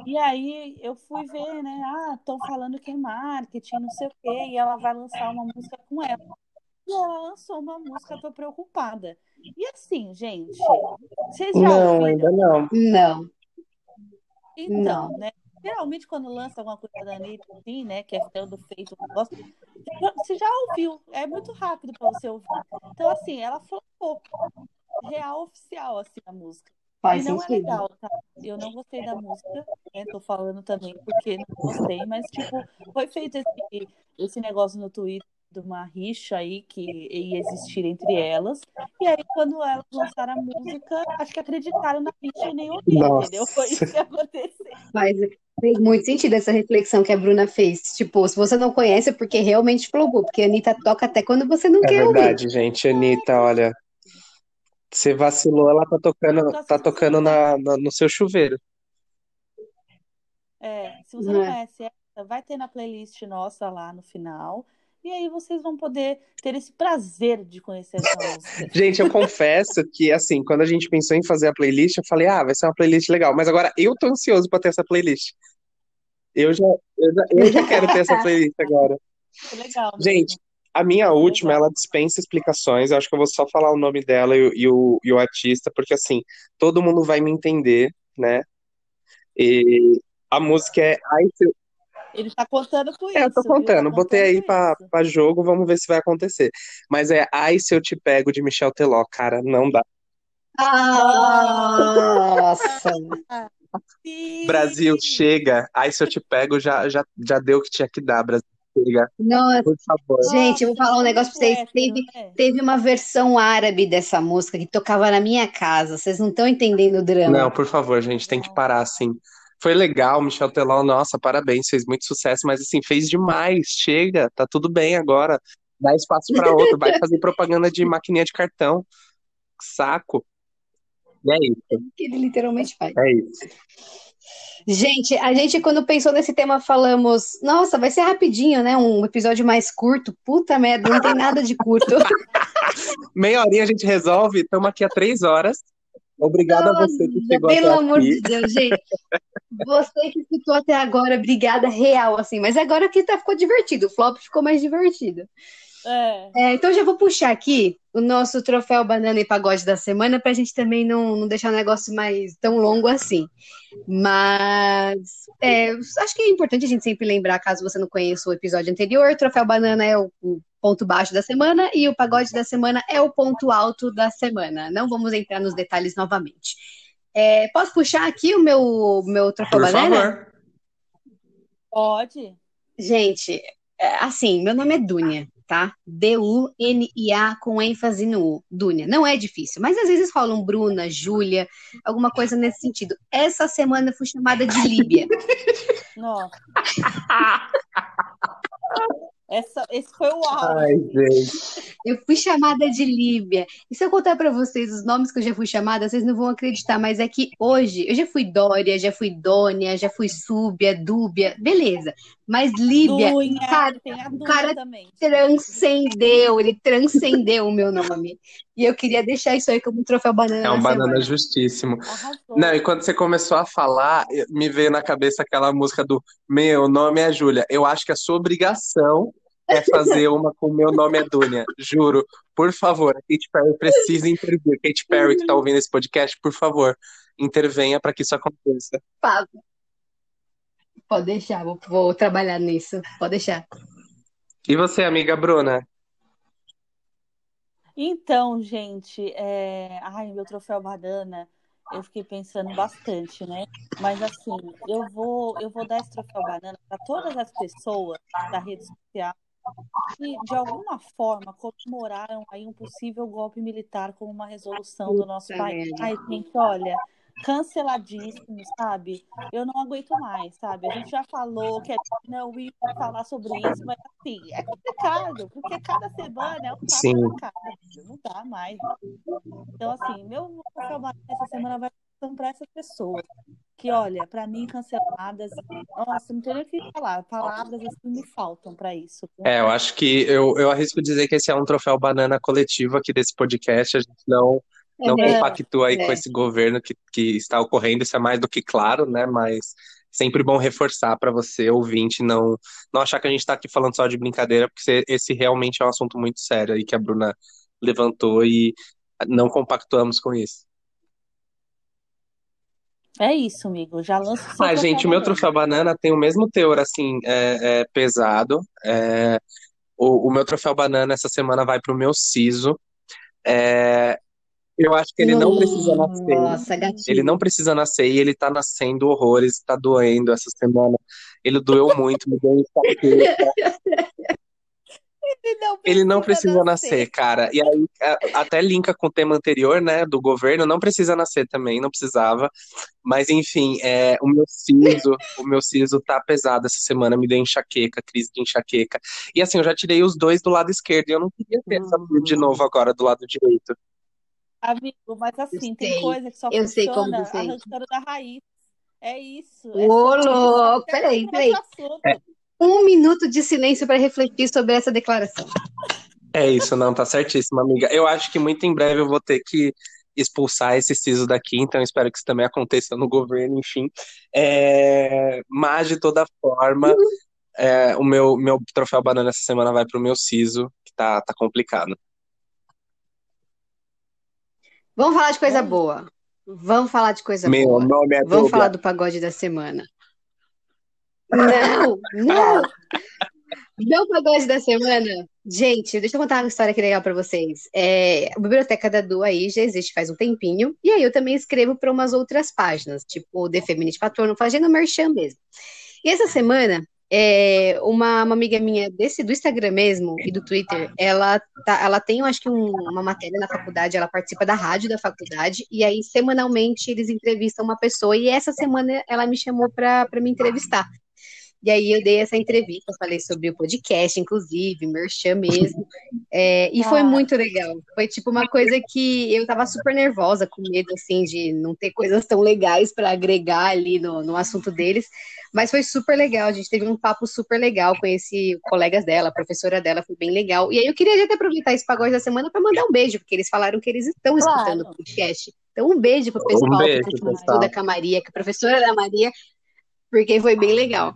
E aí eu fui ver, né? Ah, estão falando que é marketing, não sei o quê, e ela vai lançar uma música com ela. E ela lançou uma música, tô preocupada. E assim, gente, vocês já
Não,
ouviram?
ainda não.
Não.
Então,
Não.
né? Geralmente, quando lança alguma coisa da Anitta, assim, né? Que é do feito, um negócio, você já- ouviu. É muito rápido para você ouvir. Então, assim, ela flopou. Real oficial, assim, a música.
Faz
e não é
sentido.
legal, tá? Eu não gostei da música, né? Tô falando também porque não gostei, mas, tipo, foi feito esse, esse negócio no Twitter de uma rixa aí que ia existir entre elas. E aí, quando elas lançaram a música, acho que acreditaram na rixa e nem ouviram, entendeu? Foi isso que aconteceu.
Mas fez muito sentido essa reflexão que a Bruna fez. Tipo, se você não conhece, é porque realmente flopou. Porque a Anitta toca até quando você não
É
quer ouvir.
verdade, gente. Anitta, olha, você vacilou, ela tá tocando, tá tocando
não
na, na- no seu chuveiro.
É, se você não
É.
conhece essa, vai ter na playlist nossa lá no final. E aí vocês vão poder ter esse prazer de conhecer essa música.
Gente, eu confesso que, assim, quando a gente pensou em fazer a playlist, eu falei, ah, vai ser uma playlist legal. Mas agora eu tô ansioso pra ter essa playlist. Eu já, eu já, eu já quero ter essa playlist agora.
Legal mesmo.
Gente, a minha última,
legal.
ela dispensa explicações. Eu acho que eu vou só falar o nome dela e, o- e o, e o artista, porque, assim, todo mundo vai me entender, né? E a música é Eu
Ele tá contando com
É, eu tô
isso? Tá
contando, botei
contando
aí pra,
isso.
pra jogo, vamos ver se vai acontecer. Mas é Ai Se Eu Te Pego de Michel Teló, cara, não dá.
Nossa!
Sim!
Brasil, chega. Ai Se Eu Te Pego já, já, já deu o que tinha que dar, Brasil, chega,
Nossa,
por favor.
gente, eu vou falar um negócio pra vocês. Teve,
né?
teve uma versão árabe dessa música que tocava na minha casa. Vocês não estão entendendo o drama.
Não, por favor, gente, tem que parar, assim. Foi legal, Michel Teló, nossa, parabéns, fez muito sucesso, mas assim, fez demais, chega, tá tudo bem agora. Dá espaço pra outro, vai fazer propaganda de maquininha de cartão. Saco. E é isso,
Que ele literalmente faz.
é isso.
Gente, a gente, quando pensou nesse tema, falamos: nossa, vai ser rapidinho, né? Um episódio mais curto. Puta merda, não tem nada de curto.
Meia horinha a gente resolve, estamos aqui há três horas. Obrigado a você que chegou
Pelo
até
amor
aqui.
de Deus, gente. Você que escutou até agora, obrigada real, assim. Mas agora que tá, ficou divertido. O flop ficou mais divertido.
É.
É, então já vou puxar aqui o nosso troféu banana e pagode da semana pra gente também não, não deixar o negócio mais tão longo assim. Mas é, acho que é importante a gente sempre lembrar, caso você não conheça o episódio anterior, troféu banana é o, o ponto baixo da semana e o pagode da semana é o ponto alto da semana. Não vamos entrar nos detalhes novamente. É, posso puxar aqui o meu, meu troféu
Por
banana?
favor.
Pode?
Gente, é, assim, meu nome é Dunia. Tá? D-U-N-I-A com ênfase no U, Dúnia. Não é difícil, mas às vezes rolam Bruna, Júlia, alguma coisa nesse sentido. Essa semana eu fui chamada de Líbia.
Nossa. Essa, esse foi o auge.
Eu fui chamada de Líbia. E se eu contar pra vocês os nomes que eu já fui chamada, vocês não vão acreditar, mas é que hoje eu já fui Dória, já fui Dônia, já fui Súbia, Dúbia, beleza. Mas Líbia,
Dunha,
cara,
tem a
o cara
também.
transcendeu, ele transcendeu o meu nome. E eu queria deixar isso aí como um troféu banana
É um banana
semana.
justíssimo.
Arrasou.
Não, e quando você começou a falar, me veio na cabeça aquela música do Meu nome é Júlia. Eu acho que a sua obrigação é fazer uma com Meu nome é Dúnia. Juro. Por favor, a Katy Perry precisa intervir. Katy Perry, que tá ouvindo esse podcast, por favor, intervenha para que isso aconteça.
Pode deixar, vou, vou trabalhar nisso. Pode deixar.
E você, amiga Bruna?
Então, gente, é... ai, meu troféu banana, eu fiquei pensando bastante, né? Mas assim, eu vou, eu vou dar esse troféu banana para todas as pessoas da rede social que, de alguma forma, comemoraram aí um possível golpe militar como uma resolução do nosso país. Ai, gente, olha, canceladíssimo, sabe? Eu não aguento mais, sabe? A gente já falou que não ia falar sobre isso, mas assim, é complicado, porque cada semana é um na cara, não dá mais. Então, assim, meu trabalho essa semana vai para essas pessoas que, olha, para mim, canceladas, nossa, não tem nem o que falar, palavras assim me faltam para isso.
É, eu acho que eu, eu arrisco dizer que esse é um troféu banana coletivo aqui desse podcast. A gente não, não
É,
compactua aí
é.
com esse governo que, que está ocorrendo, isso é mais do que claro, né? Mas sempre bom reforçar para você, ouvinte, não, não achar que a gente está aqui falando só de brincadeira, porque esse- esse realmente é um assunto muito sério aí que a Bruna levantou e não compactuamos com isso.
É isso, amigo. Já lança o seu
Ah, gente, o meu troféu banana tem o mesmo teor, assim, é, é pesado. É, o, o meu troféu banana essa semana vai pro meu siso. É, eu acho que ele não precisa nascer.
Nossa,
Ele
gatinho.
não precisa nascer e ele tá nascendo horrores, tá doendo essa semana. Ele doeu muito, me deu um.
Ele não
Ele não precisa nascer, cara. E aí, até linka com o tema anterior, né, do governo, não precisa nascer também, não precisava. Mas, enfim, é, o meu siso, o meu siso tá pesado essa semana, me deu enxaqueca, crise de enxaqueca. E assim, eu já tirei os dois do lado esquerdo e eu não queria ter essa dor de novo agora do lado direito.
Amigo, mas assim,
Eu
tem
sei.
coisa que só
Eu sei como
funciona
você sente.
arrancando da raiz. É isso.
Ô,
é isso.
louco, peraí, peraí.
assunto.
Um minuto de silêncio para refletir sobre essa declaração.
É isso, não, tá certíssimo, amiga. Eu acho que muito em breve eu vou ter que expulsar esse siso daqui, então espero que isso também aconteça no governo, enfim. É, Mas, de toda forma, é, o meu, meu troféu banana essa semana vai pro meu siso, que tá, tá complicado.
Vamos falar de coisa boa. Vamos falar de coisa
Meu
boa.
nome é
Vamos falar do pagode da semana. Não, não. Meu pagode da semana. Gente, deixa eu contar uma história aqui legal pra vocês. É, a Biblioteca da Du aí já existe faz um tempinho. E aí eu também escrevo para umas outras páginas, tipo o The Feminist Patrono, fazendo merchan mesmo. E essa semana, é, uma, uma amiga minha desse do Instagram mesmo e do Twitter, ela, tá, ela tem, eu acho que um- uma matéria na faculdade, ela participa da rádio da faculdade, e aí semanalmente eles entrevistam uma pessoa, e essa semana ela me chamou para me entrevistar. E aí eu dei essa entrevista, falei sobre o podcast, inclusive, merchan mesmo. É, e foi muito legal. Foi tipo uma coisa que eu tava super nervosa, com medo assim de não ter coisas tão legais para agregar ali no, no assunto deles. Mas foi super legal. A gente teve um papo super legal. Conheci colegas dela, a professora dela, foi bem legal. E aí eu queria até aproveitar esse pagode da semana para mandar um beijo, porque eles falaram que eles estão
Claro.
escutando o podcast. Então, um beijo pro pessoal
Um beijo,
que
pessoal.
estuda com a Maria, a professora da Maria, porque foi bem legal.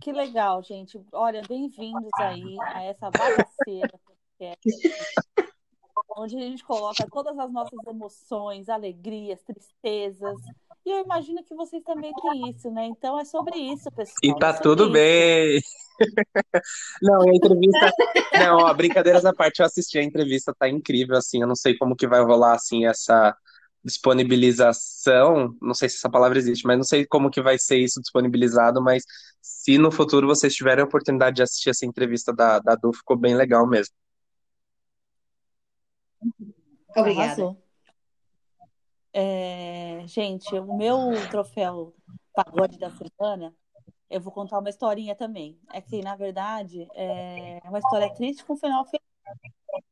Que legal, gente. Olha, bem-vindos aí a essa bagaceira onde a gente coloca todas as nossas emoções, alegrias, tristezas. E eu imagino que vocês também têm isso, né? Então é sobre isso, pessoal.
E tá
é
tudo
isso.
bem. Não, a entrevista. Não, ó, brincadeiras à parte, eu assisti a entrevista, tá incrível, assim. Eu não sei como que vai rolar, assim, essa disponibilização. Não sei se essa palavra existe, mas não sei como que vai ser isso disponibilizado, mas se no futuro vocês tiverem a oportunidade de assistir essa entrevista da, da Du, ficou bem legal mesmo.
Obrigada.
É, gente, o meu troféu pagode da semana, eu vou contar uma historinha também. É que, na verdade, é uma história triste com final feliz.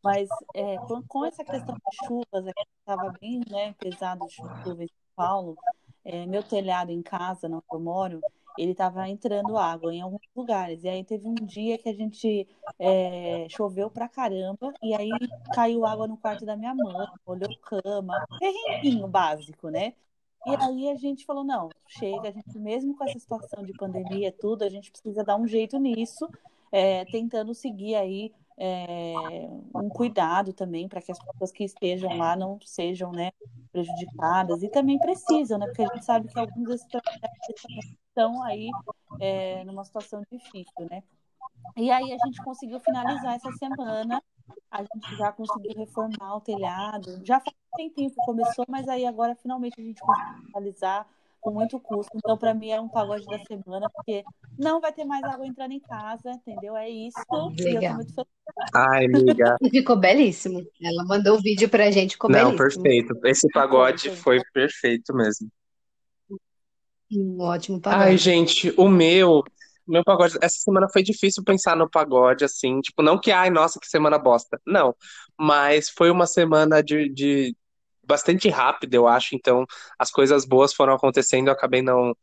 Mas é, com, com essa questão de chuvas, é que estava bem né, pesado chuva em São Paulo, é, meu telhado em casa, onde eu moro, ele estava entrando água em alguns lugares. E aí teve um dia que a gente é, choveu pra caramba, e aí caiu água no quarto da minha mãe, olhou cama, perrenguinho básico, né? E aí a gente falou, não, chega, a gente, mesmo com essa situação de pandemia tudo, a gente precisa dar um jeito nisso, é, tentando seguir aí é, um cuidado também para que as pessoas que estejam lá não sejam né, prejudicadas e também precisam, né? Porque a gente sabe que alguns desses estão aí é, numa situação difícil, né? E aí a gente conseguiu finalizar essa semana, a gente já conseguiu reformar o telhado, já faz um tempinho que começou, mas aí agora finalmente a gente conseguiu finalizar com muito custo. Então, para mim, é um pagode da semana, porque não vai ter mais água entrando em casa, entendeu? É isso. E eu tô muito feliz.
Ai, amiga.
Ficou belíssimo. Ela mandou o um vídeo pra gente, ficou
Não,
belíssimo.
perfeito. Esse pagode foi perfeito mesmo.
Um ótimo pagode.
Ai, gente, o meu, o meu pagode, essa semana foi difícil pensar no pagode, assim, tipo, não que, ai, nossa, que semana bosta. Não, mas foi uma semana de, de bastante rápida, eu acho, então as coisas boas foram acontecendo, eu acabei não,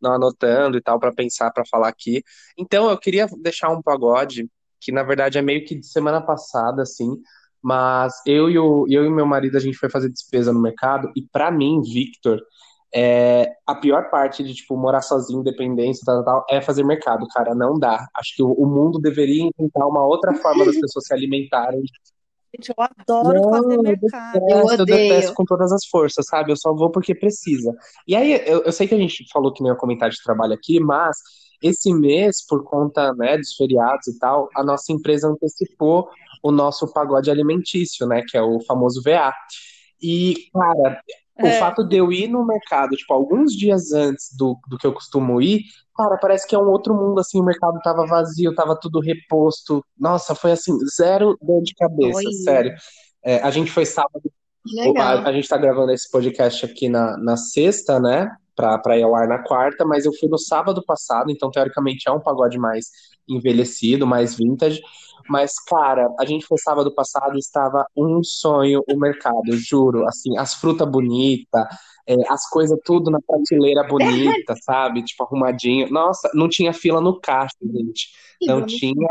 não anotando e tal para pensar, para falar aqui. Então eu queria deixar um pagode, que na verdade é meio que de semana passada, assim, mas eu e o eu e meu marido a gente foi fazer despesa no mercado e para mim, Victor, é, a pior parte de, tipo, morar sozinho, independência, tal, tal, é fazer mercado, cara. Não dá. Acho que o, o mundo deveria inventar uma outra forma das pessoas se alimentarem.
Gente, eu adoro
Não,
fazer
eu
mercado.
Eu
detesto, eu
odeio.
detesto com todas as forças, sabe? Eu só vou porque precisa. E aí, eu, eu sei que a gente falou que nem ia comentar de trabalho aqui, mas esse mês, por conta, né, dos feriados e tal, a nossa empresa antecipou o nosso pagode alimentício, né, que é o famoso VA. E, cara, o
É.
fato de eu ir no mercado, tipo, alguns dias antes do, do que eu costumo ir, cara, parece que é um outro mundo, assim, o mercado tava vazio, tava tudo reposto. Nossa, foi assim, zero dor de cabeça,
Olha.
sério. É, a gente foi sábado o-. A, a gente tá gravando esse podcast aqui na, na sexta, né? Pra ir ao ar na quarta, mas eu fui no sábado passado, então teoricamente é um pagode mais envelhecido, mais vintage. Mas, cara, a gente foi sábado passado e estava um sonho o mercado, juro. Assim, as frutas bonitas, as coisas tudo na prateleira bonita, sabe? Tipo, arrumadinho. Nossa, não tinha fila no caixa, gente. Não tinha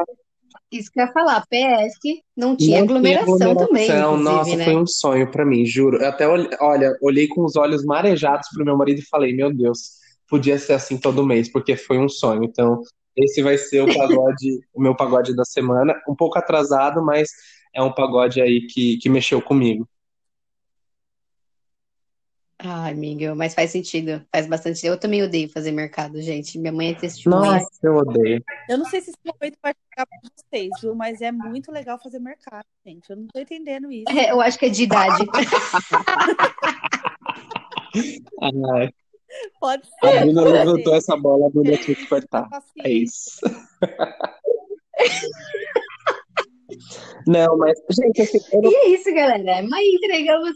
Isso que eu ia falar, PS, não tinha
não
aglomeração,
tinha
também,
aglomeração.
inclusive,
Nossa,
né?
foi um sonho pra mim, juro. Eu até olhei, olha, olhei com os olhos marejados pro meu marido e falei, meu Deus, podia ser assim todo mês, porque foi um sonho. Então, esse vai ser o pagode, o meu pagode da semana, um pouco atrasado, mas é um pagode aí que, que mexeu comigo.
Ai, amiga, mas faz sentido, faz bastante sentido. Eu também odeio fazer mercado, gente. Minha mãe é testemunha.
Nossa, eu odeio.
Eu não sei se esse momento vai chegar pra vocês, viu? Mas é muito legal fazer mercado, gente. Eu não tô entendendo isso.
É, eu acho que é de idade.
Pode
a
ser.
Bruna
pode
levantou essa bola, a Bruna tinha que cortar. É isso. Não, mas, gente, assim, eu não
E é isso, galera. Mas entregamos.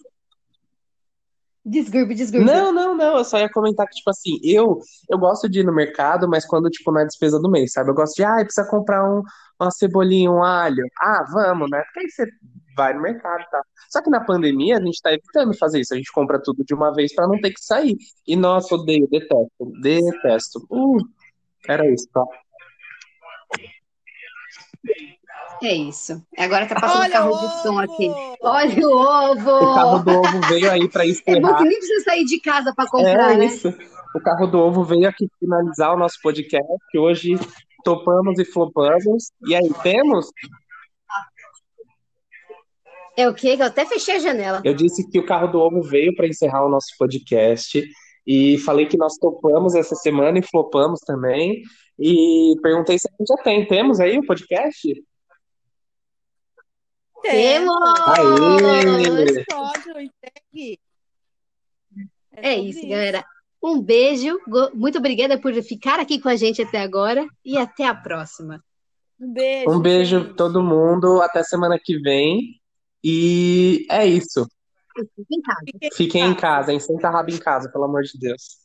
Desgurbe, desgurbe.
Não, não, não. Eu só ia comentar que, tipo assim, eu, eu gosto de ir no mercado, mas quando, tipo, não é despesa do mês, sabe? Eu gosto de, ah, precisa comprar um, uma cebolinha, um alho. Ah, vamos, né? Porque aí você vai no mercado tal. Só que na pandemia a gente tá evitando fazer isso. A gente compra tudo de uma vez pra não ter que sair. E, nossa, odeio, detesto, detesto. Uh, era isso, tá?
É isso. Agora tá passando
Olha
carro
o
de som aqui. Olha o ovo!
O carro do ovo veio aí pra
É bom
encerrar.
que nem precisa sair de casa pra comprar,
É
né?
isso. O carro do ovo veio aqui finalizar o nosso podcast. Hoje topamos e flopamos. E aí, temos?
É o quê? Que eu até fechei a janela.
Eu disse que o carro do ovo veio para encerrar o nosso podcast. E falei que nós topamos essa semana e flopamos também. E perguntei se a gente já tem. Temos aí o podcast?
Temos!
Aê!
Entregue.
É
sobre
isso, galera. Um beijo, muito obrigada por ficar aqui com a gente até agora e até a próxima.
Um beijo.
Um beijo
gente.
todo mundo, até semana que vem. E é isso.
Fique em casa.
Fiquem
Fiquem em casa, hein? Senta a raba em casa, pelo amor de Deus.